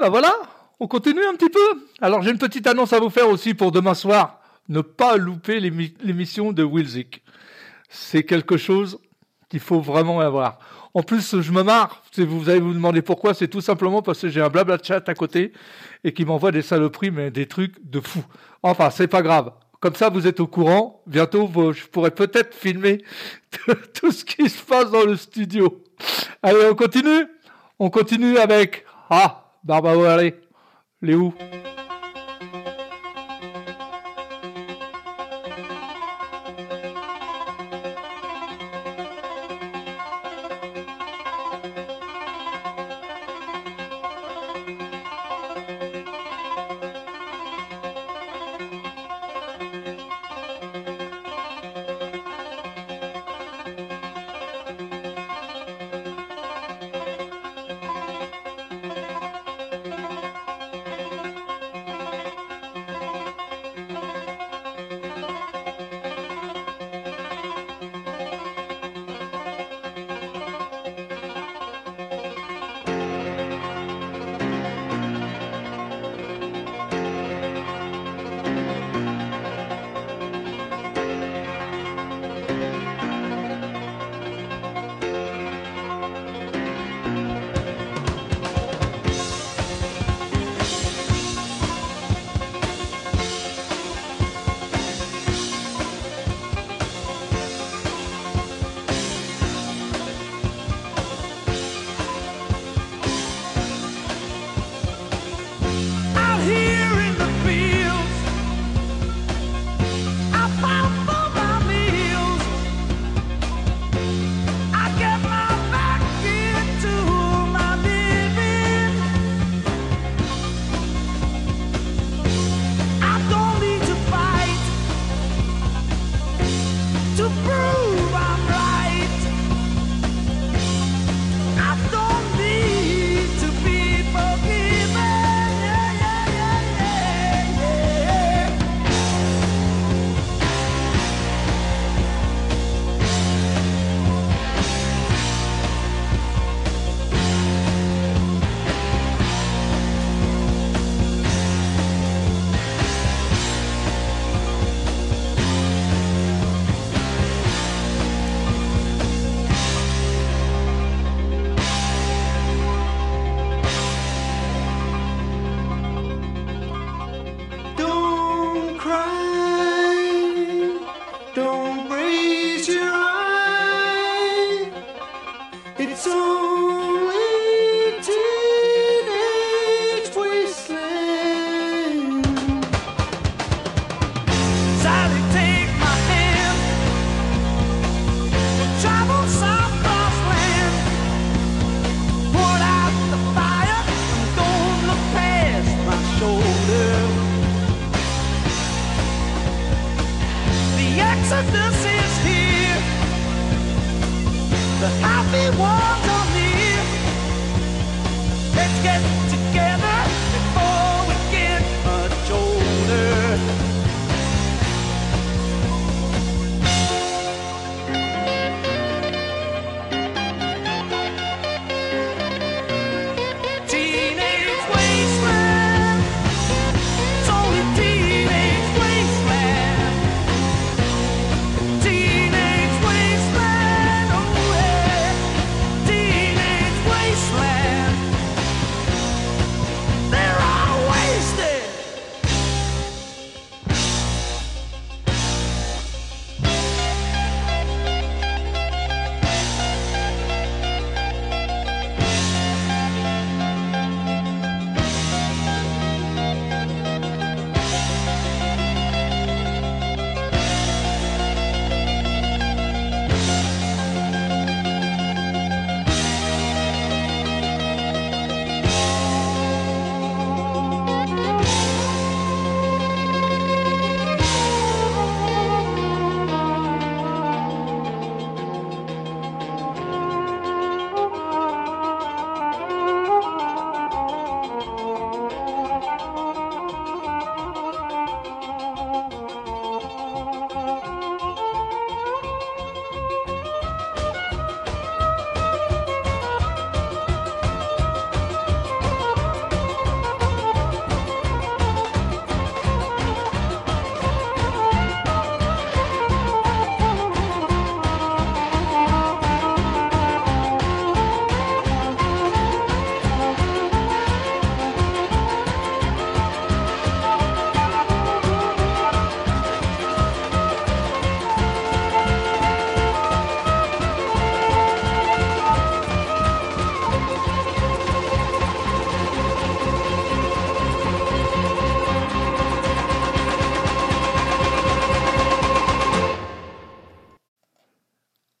Bah voilà, on continue un petit peu. Alors j'ai une petite annonce à vous faire aussi pour demain soir. Ne pas louper l'émi- l'émission de Wilzik. C'est quelque chose qu'il faut vraiment avoir. En plus, je me marre. Vous allez vous demander pourquoi, c'est tout simplement parce que j'ai un blabla chat à côté et qui m'envoie des saloperies, mais des trucs de fou. Enfin, c'est pas grave. Comme ça, vous êtes au courant. Bientôt, je pourrai peut-être filmer tout ce qui se passe dans le studio. Allez, on continue On continue avec... Ah, Barbaro, allez. Les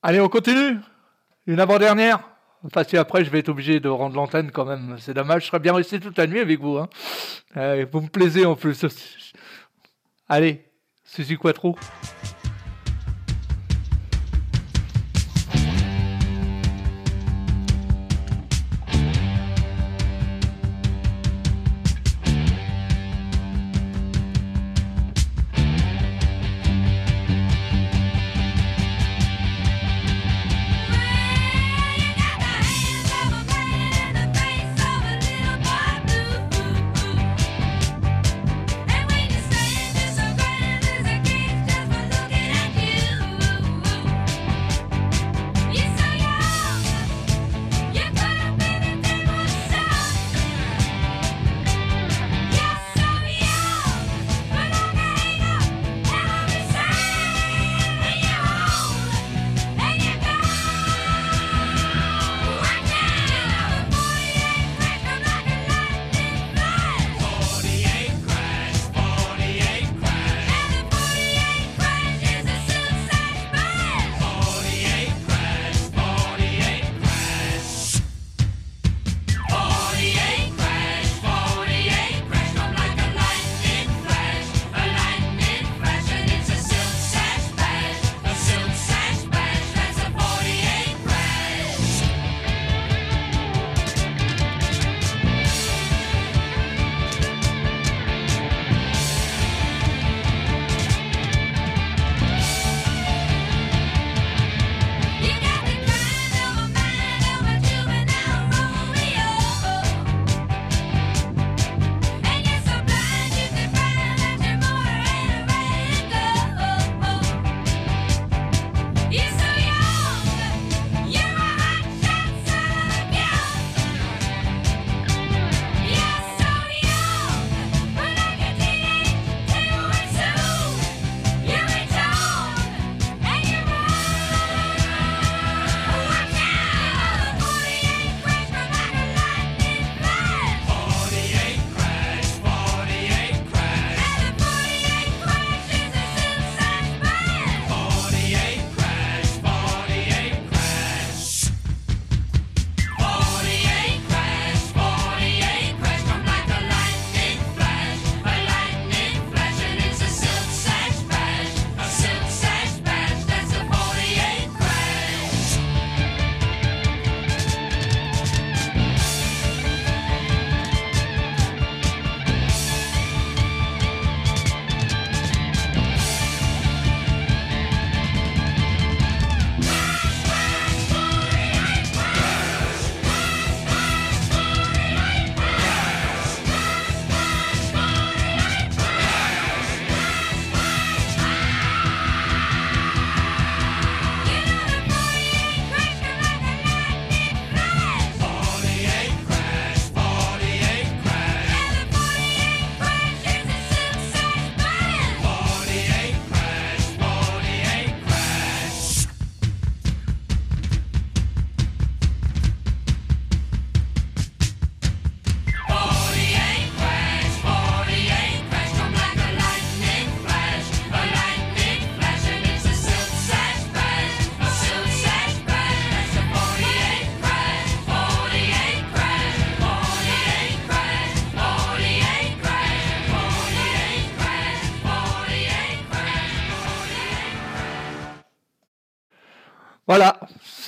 Allez, on continue Une avant-dernière Enfin, si après, je vais être obligé de rendre l'antenne quand même. C'est dommage, je serais bien resté toute la nuit avec vous. Hein. Euh, vous me plaisez en plus. Allez, Suzy Quattro.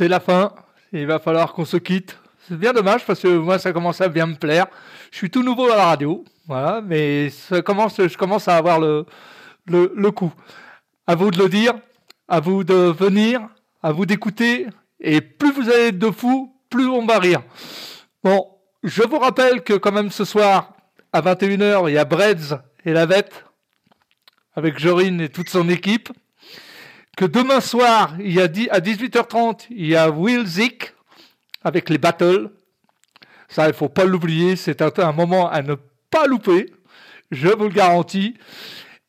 C'est la fin. Il va falloir qu'on se quitte. C'est bien dommage parce que moi, ça commence à bien me plaire. Je suis tout nouveau à la radio, voilà, mais ça commence, je commence à avoir le, le, coup. À vous de le dire, à vous de venir, à vous d'écouter. Et plus vous allez être de fous, plus on va rire. Bon, je vous rappelle que quand même ce soir, à 21h, il y a Breads et la Vette avec Jorine et toute son équipe que demain soir, il y a à 18h30, il y a Will Zick avec les battles. Ça, il faut pas l'oublier, c'est un, un moment à ne pas louper, je vous le garantis.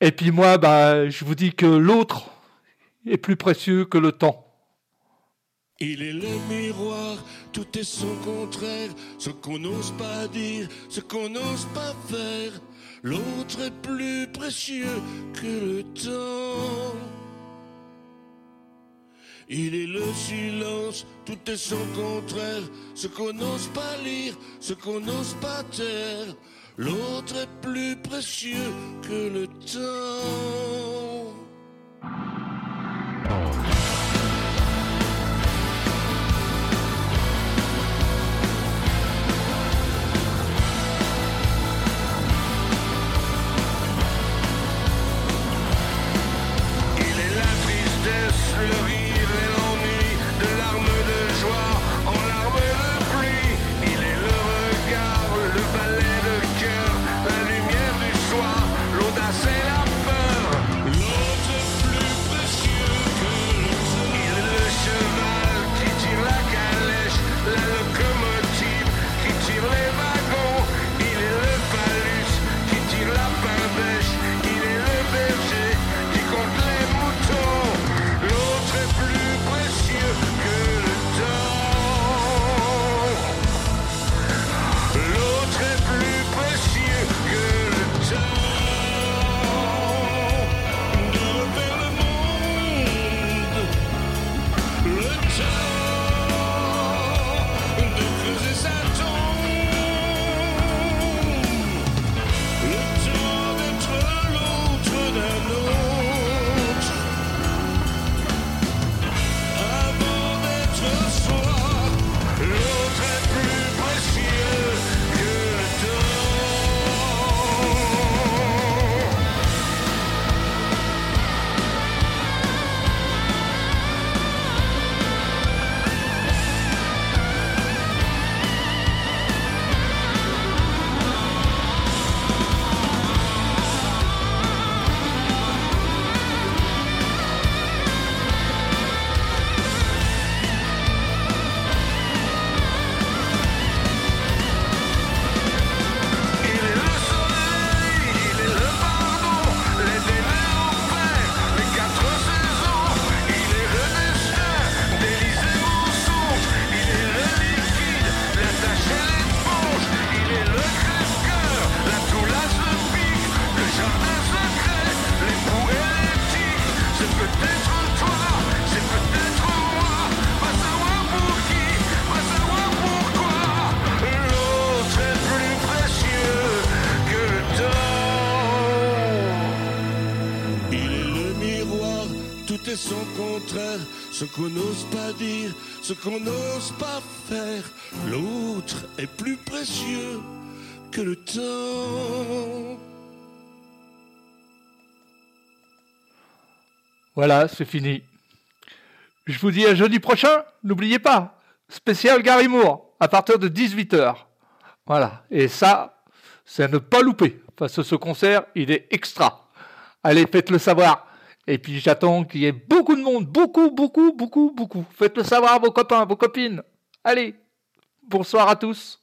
Et puis moi, bah, je vous dis que l'autre est plus précieux que le temps. Il est le miroir, tout est son contraire, ce qu'on n'ose pas dire, ce qu'on n'ose pas faire. L'autre est plus précieux que le temps. Il est le silence, tout est son contraire. Ce qu'on n'ose pas lire, ce qu'on n'ose pas taire. L'autre est plus précieux que le temps. Ce qu'on n'ose pas dire, ce qu'on n'ose pas faire. L'autre est plus précieux que le temps. Voilà, c'est fini. Je vous dis à jeudi prochain, n'oubliez pas, spécial Gary à partir de 18h. Voilà, et ça, c'est à ne pas louper, parce que ce concert, il est extra. Allez, faites-le savoir. Et puis j'attends qu'il y ait beaucoup de monde, beaucoup, beaucoup, beaucoup, beaucoup. Faites-le savoir à vos copains, vos copines. Allez, bonsoir à tous.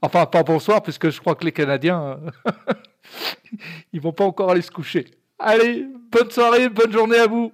Enfin, pas bonsoir, puisque je crois que les Canadiens, euh, ils vont pas encore aller se coucher. Allez, bonne soirée, bonne journée à vous.